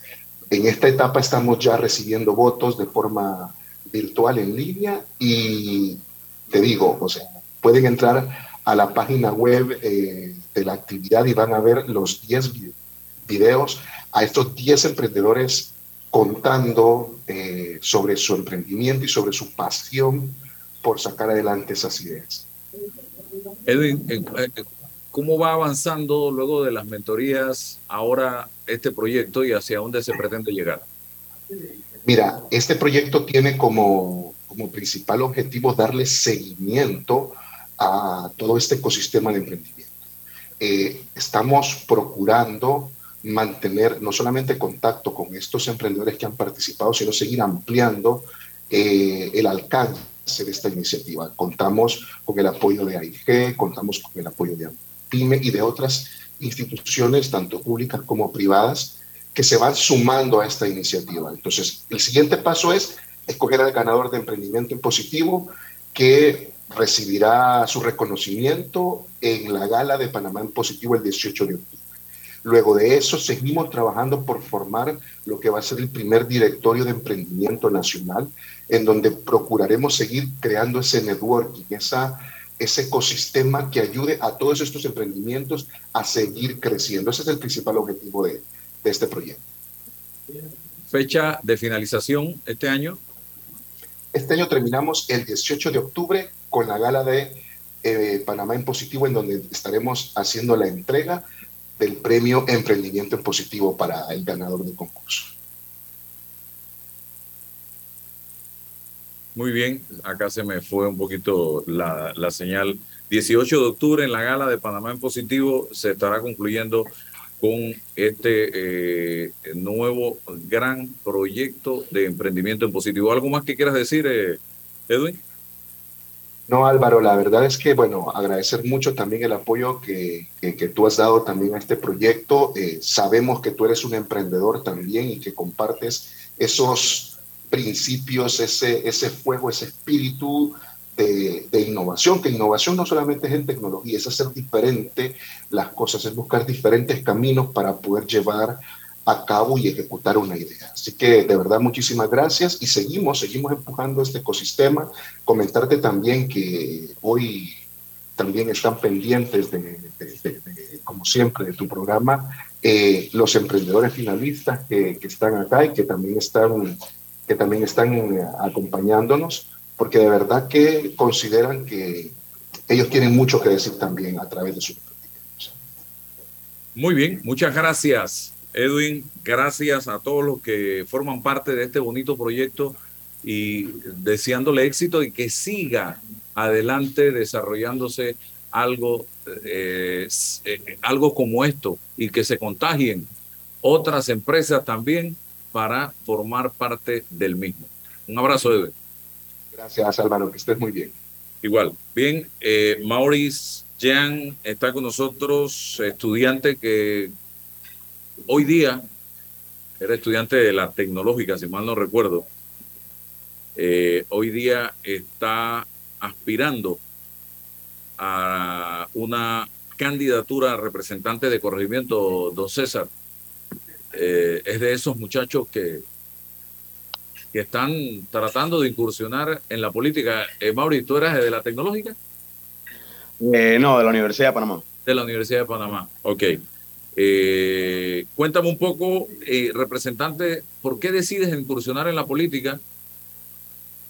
en esta etapa estamos ya recibiendo votos de forma virtual en línea y te digo, o sea, pueden entrar a la página web eh, de la actividad y van a ver los 10 videos a estos 10 emprendedores contando eh, sobre su emprendimiento y sobre su pasión por sacar adelante esas ideas. Edwin, ¿cómo va avanzando luego de las mentorías ahora este proyecto y hacia dónde se pretende llegar? Mira, este proyecto tiene como, como principal objetivo darle seguimiento a todo este ecosistema de emprendimiento. eh, estamos procurando mantener no solamente contacto con estos emprendedores que han participado, sino seguir ampliando eh, el alcance de esta iniciativa. Contamos con el apoyo de AIG, contamos con el apoyo de PYME y de otras instituciones, tanto públicas como privadas, que se van sumando a esta iniciativa. Entonces, el siguiente paso es escoger al ganador de emprendimiento en positivo que recibirá su reconocimiento en la gala de Panamá en positivo el 18 de octubre. Luego de eso, seguimos trabajando por formar lo que va a ser el primer directorio de emprendimiento nacional, en donde procuraremos seguir creando ese networking, esa, ese ecosistema que ayude a todos estos emprendimientos a seguir creciendo. Ese es el principal objetivo de, de este proyecto. Fecha de finalización este año. Este año terminamos el 18 de octubre con la gala de eh, Panamá en Positivo, en donde estaremos haciendo la entrega del premio Emprendimiento en Positivo para el ganador del concurso. Muy bien, acá se me fue un poquito la, la, señal. 18 de octubre en la gala de Panamá en Positivo se estará concluyendo con este eh, nuevo gran proyecto de emprendimiento en positivo. ¿Algo más que quieras decir, eh, Edwin? No, Álvaro, la verdad es que, bueno, agradecer mucho también el apoyo que, que, tú has dado también a este proyecto. Eh, sabemos que tú eres un emprendedor también y que compartes esos principios, ese, ese fuego, ese espíritu de, de, innovación, que innovación no solamente es en tecnología, es hacer diferente las cosas, es buscar diferentes caminos para poder llevar a cabo y ejecutar una idea. Así que de verdad muchísimas gracias y seguimos, seguimos empujando este ecosistema. Comentarte también que hoy también están pendientes de, como siempre, de tu programa, eh, los emprendedores finalistas que, están acá y que también están, que también están eh, acompañándonos porque de verdad que consideran que ellos tienen mucho que decir también a través de su Muy bien, muchas gracias, Edwin. Gracias a todos los que forman parte de este bonito proyecto y deseándole éxito y que siga adelante desarrollándose algo, eh, eh, algo como esto y que se contagien otras empresas también para formar parte del mismo. Un abrazo, Edwin. Gracias, Álvaro, que estés muy bien. Igual. Bien, eh, Maurice Jean está con nosotros, estudiante que hoy día era estudiante de la tecnológica, si mal no recuerdo. Eh, hoy día está aspirando a una candidatura a representante de corregimiento, don César. Eh, es de esos muchachos que que están tratando de incursionar en la política. Eh, Mauri, ¿tú eras de la tecnológica? Eh, no, de la Universidad de Panamá. De la Universidad de Panamá, ok. Eh, cuéntame un poco, eh, representante, ¿por qué decides incursionar en la política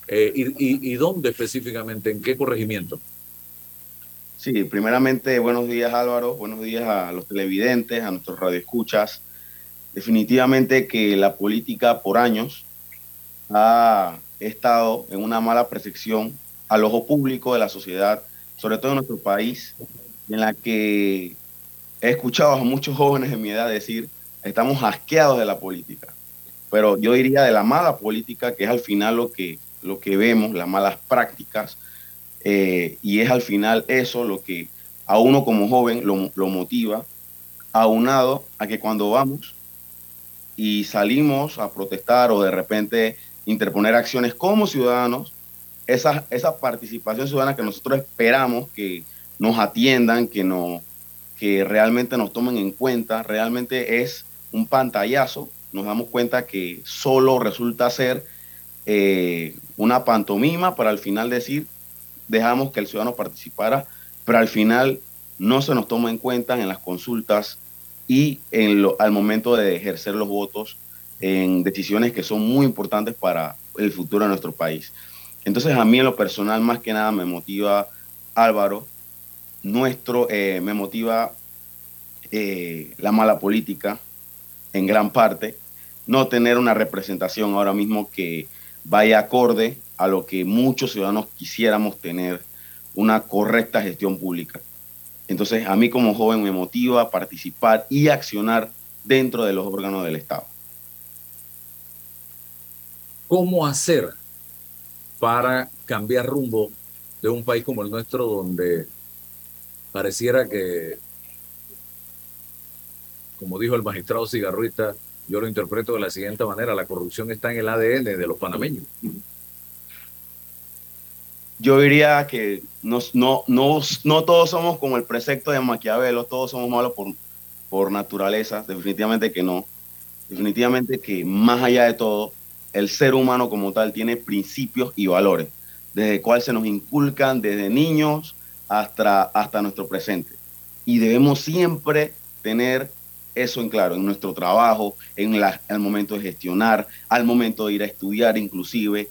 eh, y, y, y, dónde específicamente? ¿En qué corregimiento? Sí, primeramente, buenos días Álvaro, buenos días a los televidentes, a nuestros radioescuchas. Definitivamente que la política por años ha estado en una mala percepción al ojo público de la sociedad, sobre todo en nuestro país, en la que he escuchado a muchos jóvenes de mi edad decir, estamos asqueados de la política. Pero yo diría de la mala política, que es al final lo que, lo que vemos, las malas prácticas, eh, y es al final eso lo que a uno como joven lo, lo motiva, aunado a que cuando vamos y salimos a protestar o de repente interponer acciones como ciudadanos, esa, esa participación ciudadana que nosotros esperamos que nos atiendan, que, no, que realmente nos tomen en cuenta, realmente es un pantallazo. Nos damos cuenta que solo resulta ser eh, una pantomima para al final decir, dejamos que el ciudadano participara, pero al final no se nos toma en cuenta en las consultas y en lo, al momento de ejercer los votos en decisiones que son muy importantes para el futuro de nuestro país. Entonces a mí en lo personal más que nada me motiva Álvaro, nuestro, eh, me motiva eh, la mala política en gran parte, no tener una representación ahora mismo que vaya acorde a lo que muchos ciudadanos quisiéramos tener, una correcta gestión pública. Entonces, a mí como joven me motiva a participar y accionar dentro de los órganos del Estado. ¿Cómo hacer para cambiar rumbo de un país como el nuestro donde pareciera que, como dijo el magistrado Cigarruita, yo lo interpreto de la siguiente manera, la corrupción está en el ADN de los panameños. Yo diría que no, no, no, no todos somos como el precepto de Maquiavelo, todos somos malos por, por naturaleza, definitivamente que no. Definitivamente que más allá de todo, el ser humano como tal tiene principios y valores, desde el cual se nos inculcan desde niños hasta, hasta nuestro presente. Y debemos siempre tener eso en claro, en nuestro trabajo, en la, el momento de gestionar, al momento de ir a estudiar inclusive.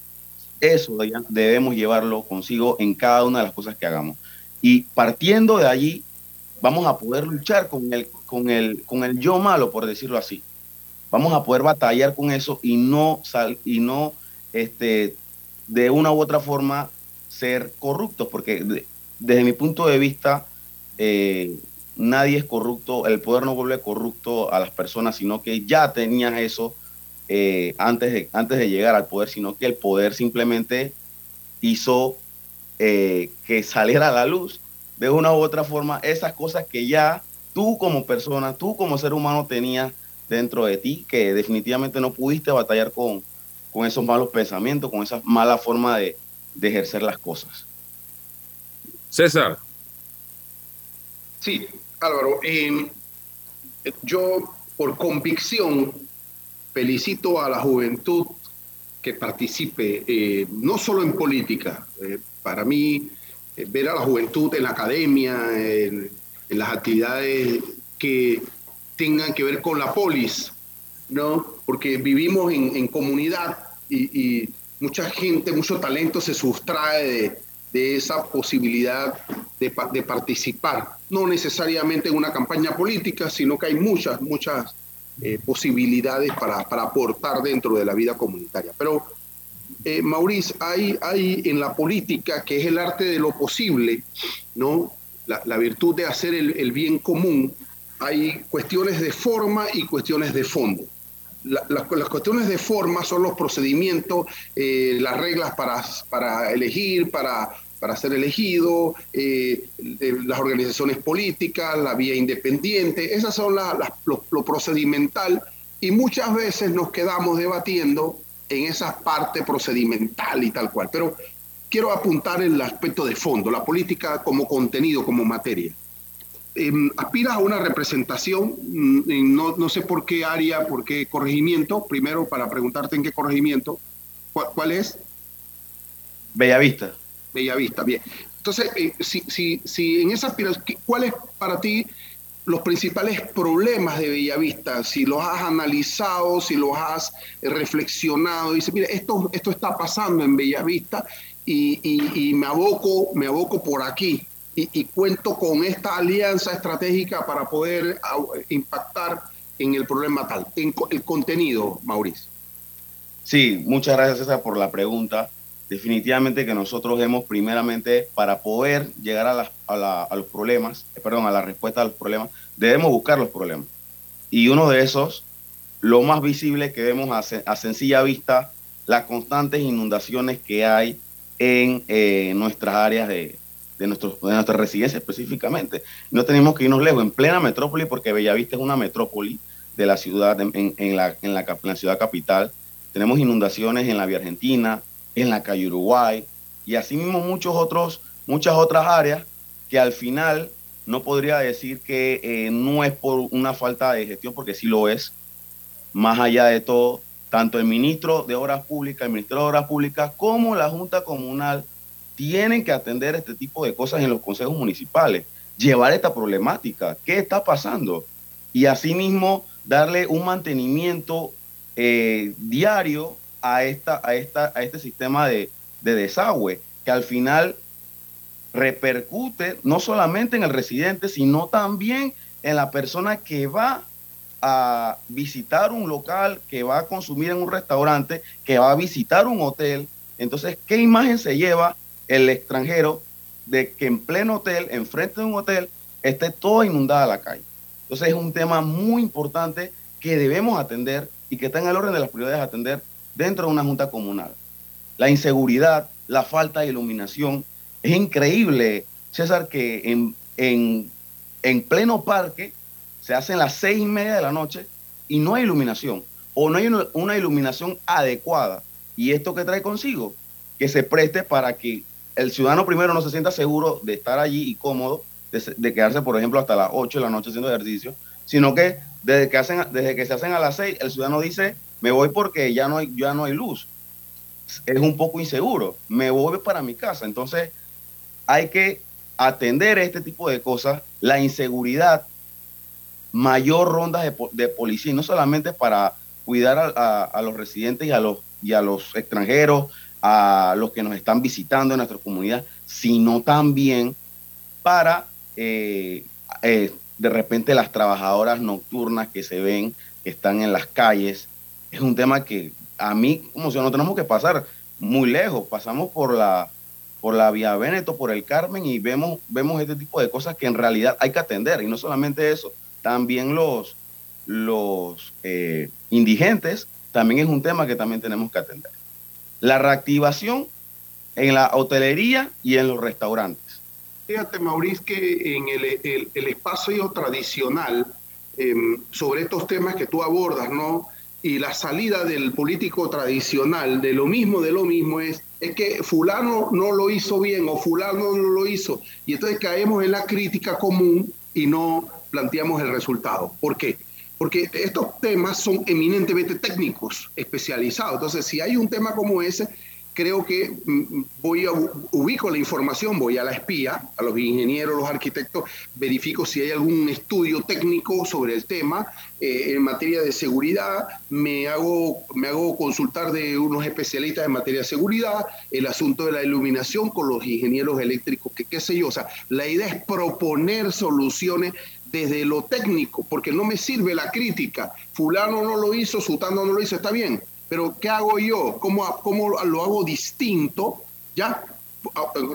Eso debemos llevarlo consigo en cada una de las cosas que hagamos. Y partiendo de allí, vamos a poder luchar con el, con el, con el yo malo, por decirlo así. Vamos a poder batallar con eso y no, sal, y no este, de una u otra forma ser corruptos, porque desde mi punto de vista, eh, nadie es corrupto, el poder no vuelve corrupto a las personas, sino que ya tenían eso eh, antes, de, antes de llegar al poder, sino que el poder simplemente hizo eh, que [laughs] saliera a la luz de una u otra forma esas cosas que ya tú como persona, tú como ser humano tenías dentro de ti, que definitivamente no pudiste batallar con, con esos malos pensamientos, con esa mala forma de, de ejercer las cosas. César. Sí, Álvaro, eh, yo por convicción felicito a la juventud que participe, eh, no solo en política, eh, para mí ver a la juventud en la academia, en, las actividades que tengan que ver con la polis, ¿no? Porque vivimos en, comunidad y, mucha gente, mucho talento se sustrae de, de esa posibilidad de, de, participar, no necesariamente en una campaña política, sino que hay muchas, muchas eh, posibilidades para, para, aportar dentro de la vida comunitaria. Pero, eh, Maurice, hay, hay en la política, que es el arte de lo posible, ¿no? la, la virtud de hacer el, el, bien común, hay cuestiones de forma y cuestiones de fondo. La, las, las, cuestiones de forma son los procedimientos, eh, las reglas para, para elegir, para para ser elegido, eh, las organizaciones políticas, la vía independiente, esas son la, la, lo, lo, procedimental y muchas veces nos quedamos debatiendo en esa parte procedimental y tal cual. Pero quiero apuntar el aspecto de fondo, la política como contenido, como materia. Eh, aspiras a una representación, no, no, sé por qué área, por qué corregimiento, primero para preguntarte en qué corregimiento, ¿cuál, cuál es? Bellavista. Bellavista, bien. Entonces, eh, si, si, si en esa aspiración, ¿cuáles para ti los principales problemas de Bellavista? Si los has analizado, si los has reflexionado, dice, mire, esto, esto está pasando en Bellavista y, y, y me, aboco, me aboco por aquí y, cuento con esta alianza estratégica para poder impactar en el problema tal, en el contenido, Mauricio. Sí, muchas gracias César por la pregunta definitivamente que nosotros hemos primeramente, para poder llegar a, la, a, la, a, los problemas, perdón, a la respuesta a los problemas, debemos buscar los problemas. Y uno de esos, lo más visible que vemos a, a sencilla vista, las constantes inundaciones que hay en eh, nuestras áreas de, de, nuestro, de nuestra residencia específicamente. No tenemos que irnos lejos, en plena metrópoli, porque Bellavista es una metrópoli de la ciudad, en, en, la, en la ciudad capital. Tenemos inundaciones en la vía argentina, en la calle Uruguay y asimismo muchos otros, muchas otras áreas que al final no podría decir que eh, no es por una falta de gestión, porque sí lo es. Más allá de todo, tanto el ministro de Obras Públicas, el ministro de Obras Públicas, como la Junta Comunal tienen que atender este tipo de cosas en los consejos municipales, llevar esta problemática, qué está pasando, y asimismo darle un mantenimiento eh, diario a, esta, a, esta, a este sistema de, de desagüe, que al final repercute no solamente en el residente, sino también en la persona que va a visitar un local, que va a consumir en un restaurante, que va a visitar un hotel. Entonces, ¿qué imagen se lleva el extranjero de que en pleno hotel, enfrente de un hotel, esté toda inundada la calle. Entonces es un tema muy importante que debemos atender y que está en el orden de las prioridades a atender dentro de una junta comunal. La inseguridad, la falta de iluminación. Es increíble, César, que en, en, en pleno parque se hacen las seis y media de la noche y no hay iluminación o no hay una iluminación adecuada. ¿Y esto que trae consigo? Que se preste para que el ciudadano primero no se sienta seguro de estar allí y cómodo, de, se- de quedarse, por ejemplo, hasta las 8 de la noche haciendo ejercicio, sino que desde que, hacen, desde que se hacen a las 6, el ciudadano dice, me voy porque ya no hay, ya no hay luz. Es un poco inseguro, me voy para mi casa. Entonces, hay que atender este tipo de cosas, la inseguridad, mayor rondas de, de policía, no solamente para cuidar a, a- a los residentes y a los, y a los extranjeros, a los que nos están visitando en nuestra comunidad, sino también para eh, eh, de repente las trabajadoras nocturnas que se ven, que están en las calles. Es un tema que a mí, como si no tenemos que pasar muy lejos, pasamos por la por la Vía Veneto, por el Carmen y vemos, vemos este tipo de cosas que en realidad hay que atender. Y no solamente eso, también los, los eh, indigentes también es un tema que también tenemos que atender. La reactivación en la hotelería y en los restaurantes. Fíjate, Mauricio, que en el, el- espacio tradicional em, sobre estos temas que tú abordas, ¿no? Y la salida del político tradicional de lo mismo, de lo mismo, es, es que fulano no lo hizo bien o fulano no lo hizo. Y entonces caemos en la crítica común y no planteamos el resultado. ¿Por qué? Porque estos temas son eminentemente técnicos, especializados. Entonces, si hay un tema como ese, creo que mm, voy a ubico la información, voy a la espía, a los ingenieros, los arquitectos, verifico si hay algún estudio técnico sobre el tema eh, en materia de seguridad, me hago, me hago consultar de unos especialistas en materia de seguridad, el asunto de la iluminación con los ingenieros eléctricos, que qué sé yo, o sea, la idea es proponer soluciones desde lo técnico, porque no me sirve la crítica, fulano no lo hizo, sutano no lo hizo, está bien, pero ¿qué hago yo? ¿Cómo, cómo lo hago distinto? ¿Ya?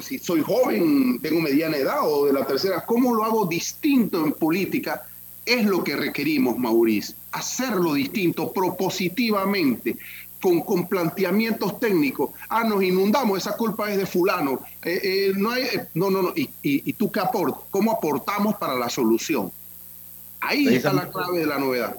Si soy joven, tengo mediana edad o de la tercera, ¿cómo lo hago distinto en política? Es lo que requerimos, Mauricio, hacerlo distinto propositivamente, con, con planteamientos técnicos. Ah, nos inundamos, esa culpa es de fulano. Eh, eh, no, hay, eh, no, no, no. ¿Y, y, y tú qué aportas? ¿Cómo aportamos para la solución? Ahí está la clave de la novedad.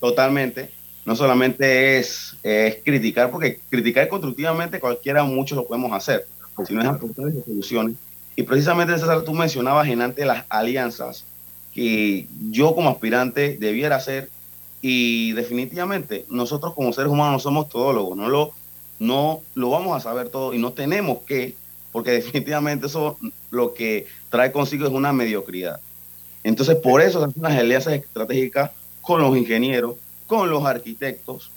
Totalmente. No solamente es, es criticar, porque criticar constructivamente cualquiera, muchos lo podemos hacer, sino es aportar esas soluciones. Y precisamente, César, tú mencionabas en antes las alianzas que yo como aspirante debiera hacer y definitivamente nosotros como seres humanos no somos todólogos, no lo, no lo vamos a saber todo y no tenemos que, porque [laughs] definitivamente eso lo que trae consigo es una mediocridad. Entonces, por eso se hacen las alianzas estratégicas con los ingenieros, con los arquitectos,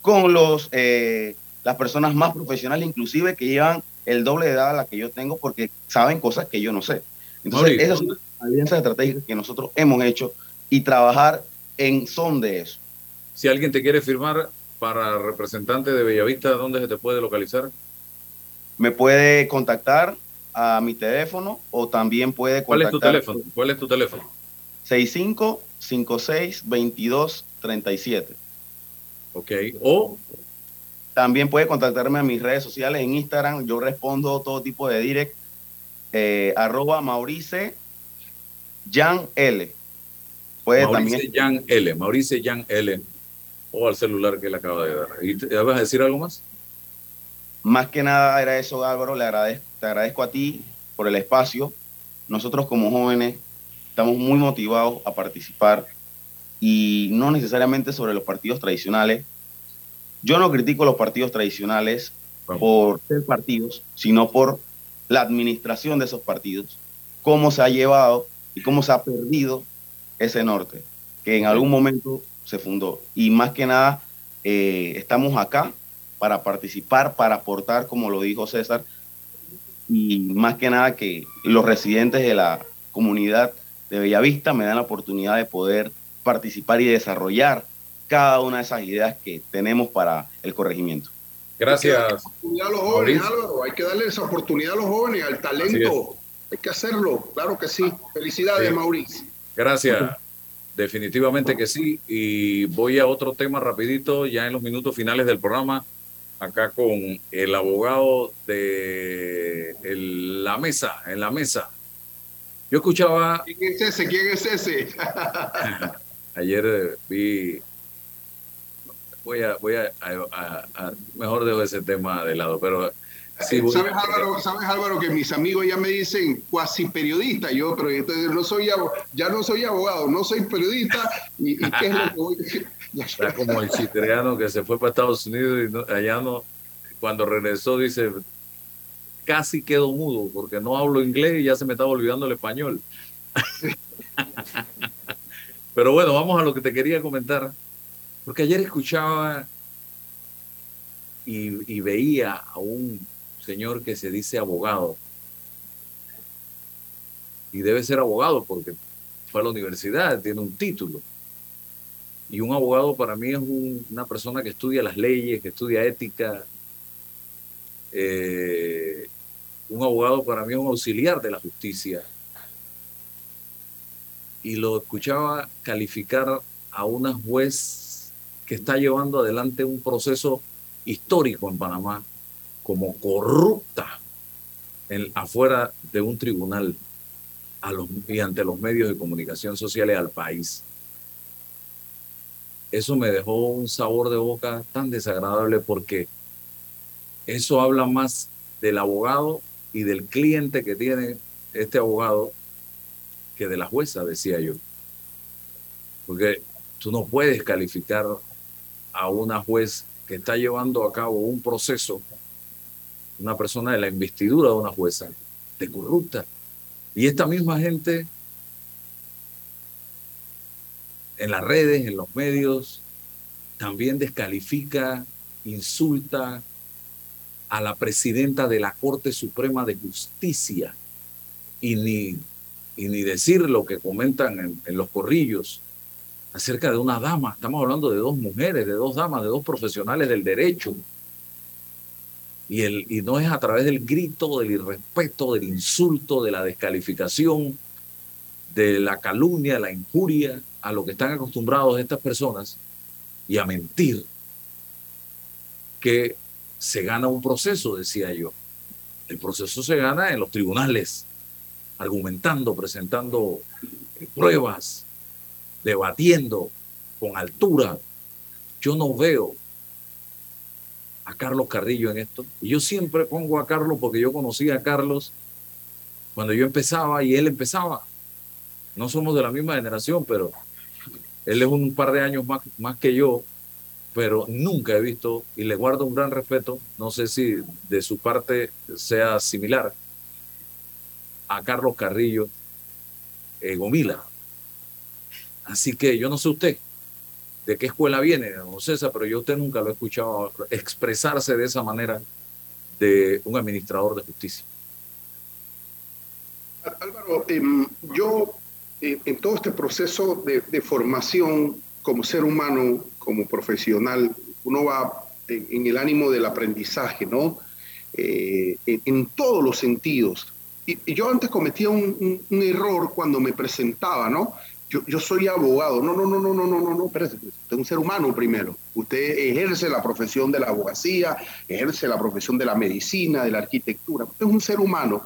con los, eh, las personas más profesionales, inclusive que llevan el doble de edad a la que yo tengo, porque saben cosas que yo no sé. Entonces, Mauricio. esas son las alianzas estratégicas que nosotros hemos hecho y trabajar en son de eso. Si alguien te quiere firmar para representante de Bellavista, ¿dónde se te puede localizar? Me puede contactar a mi teléfono o también puede ¿Cuál es tu contactar teléfono? ¿Cuál es tu teléfono? 65 56 22 37. Ok. O también puede contactarme a mis redes sociales en Instagram. Yo respondo todo tipo de direct. Eh, arroba Maurice Jan L. Puede Maurice también. Jan L. Maurice Jan L. O al celular que él acaba de dar. ¿Y te- vas a decir algo más? Más que nada era eso, Álvaro. Le agradezco, te agradezco a ti por el espacio. Nosotros como jóvenes estamos muy motivados a participar y no necesariamente sobre los partidos tradicionales. Yo no critico los partidos tradicionales por ser partidos, sino por la administración de esos partidos, cómo se ha llevado y cómo se ha perdido ese norte, que en algún momento se fundó. Y más que nada, eh, estamos acá para participar, para aportar, como lo dijo César, y más que nada que los residentes de la comunidad de Bellavista me dan la oportunidad de poder participar y desarrollar cada una de esas ideas que tenemos para el corregimiento. Gracias. Oportunidad a los jóvenes, Mauricio. Álvaro, hay que darle esa oportunidad a los jóvenes, al talento. hay que hacerlo, claro que sí. Felicidades, Sí. Mauricio. Gracias. Definitivamente que sí. Y voy a otro tema rapidito, ya en los minutos finales del programa, acá con el abogado de el- la mesa, en la mesa. Yo escuchaba, ¿Quién es ese? ¿Quién es ese? [laughs] ayer eh, vi, voy a, voy a, a- mejor dejo ese tema de lado, pero ¿Sabes, Álvaro, ¿Sabes, Álvaro, que mis amigos ya me dicen cuasi periodista? Yo, pero entonces no soy, ya no soy abogado, no soy periodista. ¿Y, y qué es lo que voy [laughs] Ya- Está como el chitreano que se fue para Estados Unidos y no- allá no, cuando regresó dice, casi quedo mudo porque no hablo inglés y ya se me estaba olvidando el español. [laughs] Pero bueno, vamos a lo que te quería comentar, porque ayer escuchaba y, y veía a un señor que se dice abogado, y debe ser abogado porque fue a la universidad, tiene un título. Y un abogado para mí es un- una persona que estudia las leyes, que estudia ética. Eh, un abogado para mí es un auxiliar de la justicia. Y lo escuchaba calificar a una juez que está llevando adelante un proceso histórico en Panamá como corrupta afuera de un tribunal y ante los medios de comunicación sociales al país eso me dejó un sabor de boca tan desagradable porque eso habla más del abogado y del cliente que tiene este abogado que de la jueza, decía yo. Porque tú no puedes calificar a una juez que está llevando a cabo un proceso, una persona de la investidura de una jueza, de corrupta. Y esta misma gente en las redes, en los medios, también descalifica, insulta a la presidenta de la Corte Suprema de Justicia y ni, y ni decir lo que comentan en, en los corrillos acerca de una dama. Estamos hablando de dos mujeres, de dos damas, de dos profesionales del derecho. Y, el, y no es a través del grito, del irrespeto, del insulto, de la descalificación, de la calumnia, la injuria, a lo que están acostumbrados estas personas y a mentir, que se gana un proceso, decía yo. El proceso se gana en los tribunales, argumentando, presentando pruebas, debatiendo con altura. Yo no veo a Carlos Carrillo en esto. Y yo siempre pongo a Carlos porque yo conocí a Carlos cuando yo empezaba y él empezaba. No somos de la misma generación, pero él es un par de años más, más que yo, pero nunca he visto y le guardo un gran respeto, no sé si de su parte sea similar, a Carlos Carrillo eh, Gomila. Así que yo no sé usted de qué escuela viene, don César, pero yo usted nunca lo he escuchado expresarse de esa manera de un administrador de justicia. Álvaro, em, yo eh, en todo este proceso de, formación como ser humano, como profesional, uno va en, el ánimo del aprendizaje, ¿no? Eh, en, todos los sentidos. Y, yo antes cometía un error cuando me presentaba, ¿no? Yo, yo soy abogado. No, no, no, no, no, no, no, no, espérese, pues, usted es un ser humano primero. Usted ejerce la profesión de la abogacía, ejerce la profesión de la medicina, de la arquitectura. Usted es un ser humano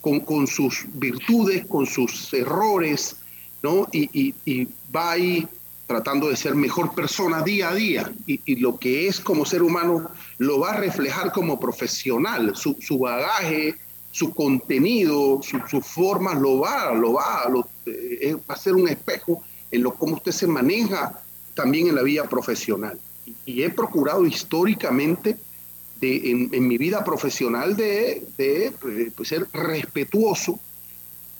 con, con sus virtudes, con sus errores, ¿no? Y, y- y va ahí tratando de ser mejor persona día a día. Y, y lo que es como ser humano lo va a reflejar como profesional. Su, su bagaje, su contenido, su- sus formas lo va, lo va, lo- eh, va a ser un espejo en lo cómo usted se maneja también en la vida profesional. Y, he procurado históricamente de, en, mi vida profesional de, de, eh, pues, ser respetuoso,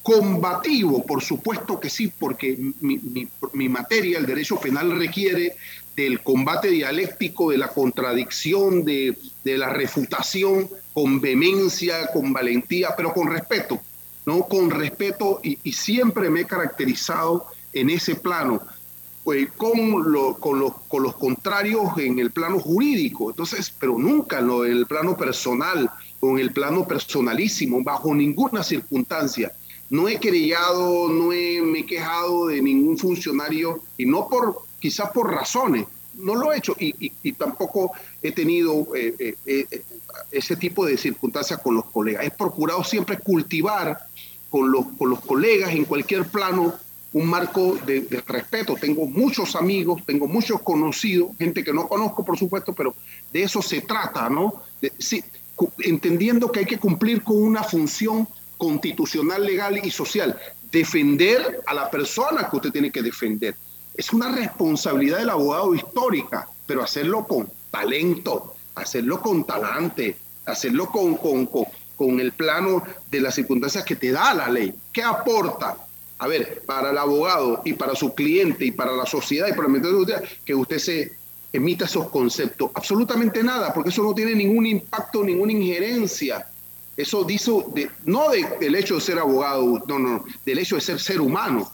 combativo, por supuesto que sí, porque mi, materia, el derecho penal, requiere del combate dialéctico, de la contradicción, de, la refutación, con vehemencia, con valentía, pero con respeto, ¿no? Con respeto y, siempre me he caracterizado en ese plano. pues, con, lo- con, los, con los contrarios en el plano jurídico, entonces, pero nunca en, en el plano personal o en el plano personalísimo, bajo ninguna circunstancia. No he querellado, no he, me he quejado de ningún funcionario y no por, quizás por razones, no lo he hecho y, y- tampoco he tenido eh, eh, eh, ese tipo de circunstancias con los colegas. He procurado siempre cultivar con los, con los colegas en cualquier plano un marco de, respeto. Tengo muchos amigos, tengo muchos conocidos, gente que no conozco, por supuesto, pero de eso se trata, ¿no? Sí, entendiendo que hay que cumplir con una función constitucional, legal y social. Defender a la persona que usted tiene que defender. Es una responsabilidad del abogado histórica, pero hacerlo con talento, hacerlo con talante, hacerlo con, con, el plano de las circunstancias que te da la ley. ¿Qué aporta? A ver, para el abogado y para su cliente y para la sociedad y para el Ministerio de Justicia, que usted se emita esos conceptos. Absolutamente nada, porque eso no tiene ningún impacto, ninguna injerencia. Eso dice, de- no de- del hecho de ser abogado, no, no, del hecho de ser ser humano.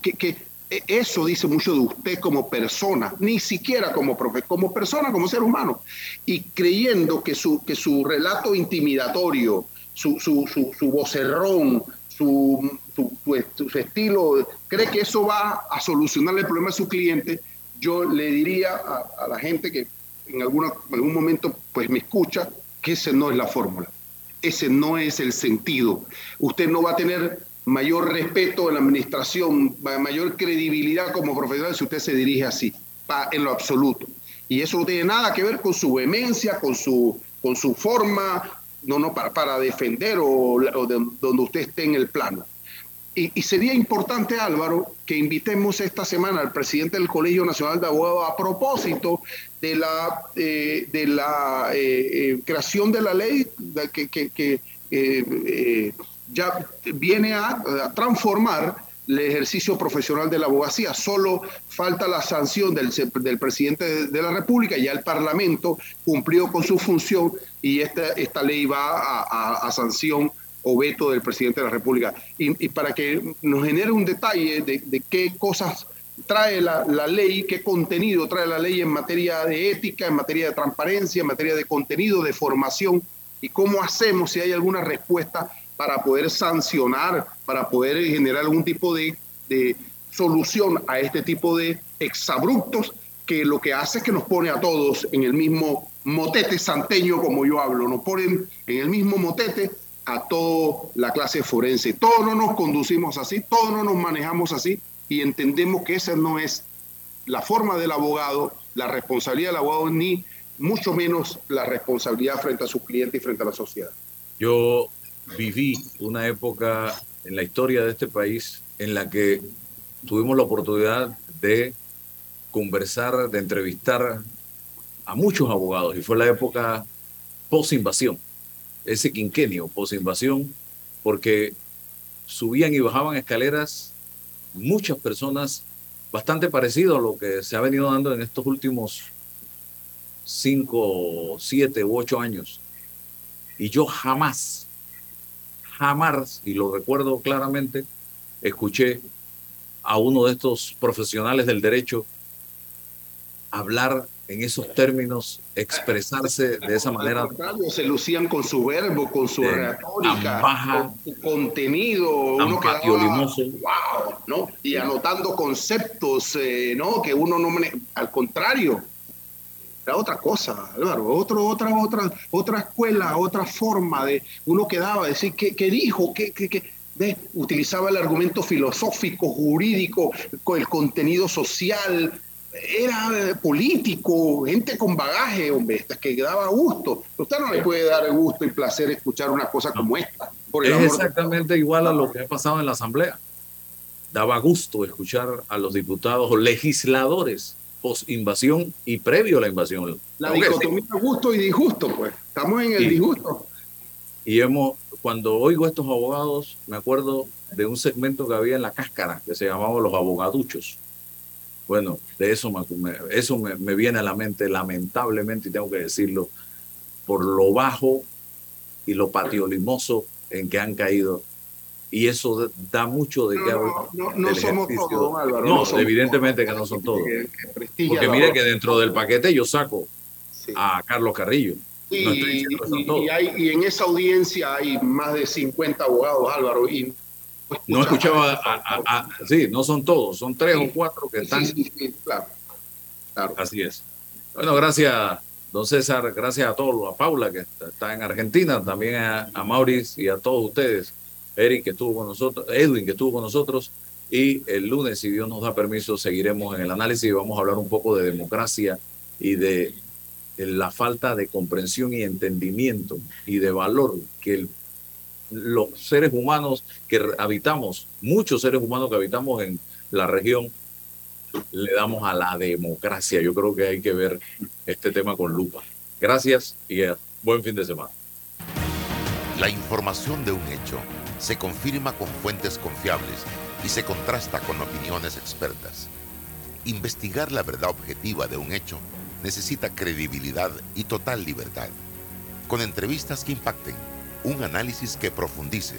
Que, e- eso dice mucho de usted como persona, ni siquiera como profe, como persona, como ser humano. Y creyendo que su, que su relato intimidatorio, su, su, su, su vocerrón, su, su, su est- su estilo, cree que eso va a solucionar el problema de su cliente, yo le diría a, a la gente que en, alguna, en algún momento pues me escucha que esa no es la fórmula. Ese no es el sentido. Usted no va a tener mayor respeto en la administración, ma- mayor credibilidad como profesional si usted se dirige así, en lo absoluto. Y eso no tiene nada que ver con su vehemencia, con su, con su forma, no, no, para, para defender o, o de- donde usted esté en el plano. Y, sería importante, Álvaro, que invitemos esta semana al presidente del Colegio Nacional de Abogados a propósito de la, eh, de la eh, eh, creación de la ley que, que- eh, ya viene a, transformar el ejercicio profesional de la abogacía. Solo falta la sanción del, del presidente de, la República, ya el Parlamento cumplió con su función y esta, esta ley va a sanción o veto del presidente de la República. Y, para que nos genere un detalle de, de qué cosas trae la, la ley, qué contenido trae la ley en materia de ética, en materia de transparencia, en materia de contenido, de formación, y cómo hacemos si hay alguna respuesta para poder sancionar, para poder generar algún tipo de, de solución a este tipo de exabruptos que lo que hace es que nos pone a todos en el mismo motete santeño, como yo hablo, nos ponen en el mismo motete a toda la clase forense. Todos no nos conducimos así, todos no nos manejamos así y entendemos que esa no es la forma del abogado, la responsabilidad del abogado, ni mucho menos la responsabilidad frente a su cliente y frente a la sociedad. Yo viví una época en la historia de este país en la que tuvimos la oportunidad de conversar, de entrevistar a muchos abogados y fue la época post-invasión, ese quinquenio post-invasión, porque subían y bajaban escaleras muchas personas bastante parecido a lo que se ha venido dando en estos últimos cinco, siete u ocho años. Y yo jamás, jamás, y lo recuerdo claramente, escuché a uno de estos profesionales del derecho hablar en esos términos, expresarse de esa manera. Se lucían con su verbo, con su retórica, tan baja, con su contenido, uno quedaba, wow, ¿no? Y anotando conceptos, eh, ¿no? Que uno no maneja, al contrario, era otra cosa, Álvaro, otro, otra, otra, otra escuela, otra forma de, uno quedaba decir, ¿qué, qué dijo? ¿Qué, qué, qué? ¿Ves? Utilizaba el argumento filosófico, jurídico, con el contenido social, era político, gente con bagaje, hombre, que daba gusto. Usted no le puede dar gusto y placer escuchar una cosa como esta. Por Es de- exactamente igual a lo que ha pasado en la Asamblea. Daba gusto escuchar a los diputados o legisladores post-invasión y previo a la invasión. La dicotomía gusto y disgusto, pues. Estamos en el Sí. disgusto. Y hemos, cuando oigo a estos abogados, me acuerdo de un segmento que había en la cáscara que se llamaba Los Abogaduchos. Bueno, de eso, me, eso me, me viene a la mente, lamentablemente, y tengo que decirlo, por lo bajo y lo patiolimoso en que han caído y eso da mucho de qué hablar. No, no del somos todos, don Álvaro. No, somos evidentemente todos. que no son todos. Que- que Porque mire que dentro del paquete yo saco a Carlos Carrillo. Y, No que hay- y en esa audiencia hay más de 50 abogados, Álvaro, y No escuchaba, a- a- a- sí, no son todos, son tres o cuatro que están. Sí, sí, sí, claro. Así es. Bueno, gracias, don César, gracias a todos, a Paula que está, está en Argentina, también a, a Maurice y a todos ustedes, Eric que estuvo con nosotros, Edwin que estuvo con nosotros, y el lunes, si Dios nos da permiso, seguiremos en el análisis y vamos a hablar un poco de democracia y de, de la falta de comprensión y entendimiento y de valor que el- los seres humanos que habitamos, muchos seres humanos que habitamos en la región, le damos a la democracia. Yo creo que hay que ver este tema con lupa. Gracias y eh, buen fin de semana. La información de un hecho se confirma con fuentes confiables y se contrasta con opiniones expertas. Investigar la verdad objetiva de un hecho necesita credibilidad y total libertad. Con entrevistas que impacten, un análisis que profundice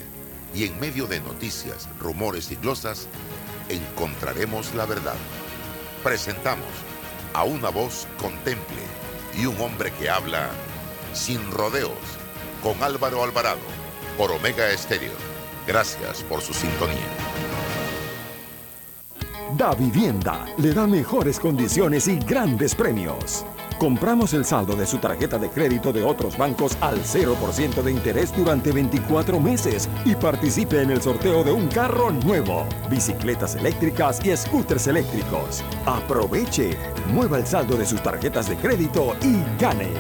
y en medio de noticias, rumores y glosas, encontraremos la verdad. Presentamos a una voz contemple y un hombre que habla sin rodeos con Álvaro Alvarado por Omega Estéreo. Gracias por su sintonía. Da Vivienda le da mejores condiciones y grandes premios. Compramos el saldo de su tarjeta de crédito de otros bancos al 0% de interés durante 24 meses y participe en el sorteo de un carro nuevo, bicicletas eléctricas y scooters eléctricos. Aproveche, mueva el saldo de sus tarjetas de crédito y gane.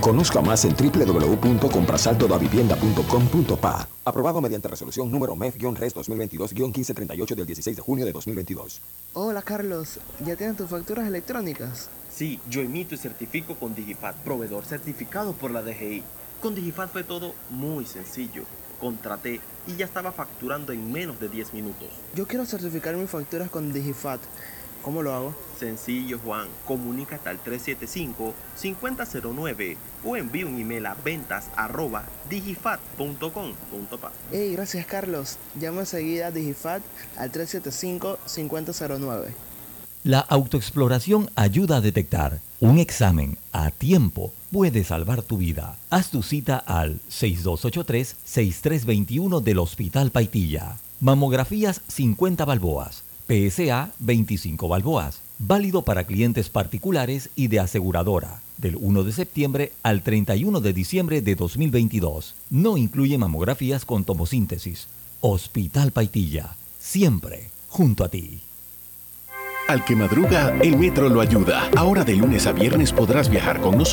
Conozca más en www.comprasaldodavivienda.com.pa. Aprobado mediante resolución número MEF-RES 2022-1538 del 16 de junio de 2022. Hola Carlos, ¿ya tienen tus facturas electrónicas? Sí, yo emito y certifico con Digifat, proveedor certificado por la DGI. Con Digifat fue todo muy sencillo. Contraté y ya estaba facturando en menos de 10 minutos. Yo quiero certificar mis facturas con Digifat. ¿Cómo lo hago? Sencillo, Juan. Comunícate al 375-5009 o envía un email a ventas arroba digifat.com.pa. Hey, gracias Carlos. Llama enseguida a Digifat al 375-5009. La autoexploración ayuda a detectar. Un examen a tiempo puede salvar tu vida. Haz tu cita al 6283-6321 del Hospital Paitilla. Mamografías 50 balboas. PSA 25 balboas. Válido para clientes particulares y de aseguradora. Del 1 de septiembre al 31 de diciembre de 2022. No incluye mamografías con tomosíntesis. Hospital Paitilla. Siempre junto a ti. Al que madruga, el metro lo ayuda. Ahora de lunes a viernes podrás viajar con nosotros.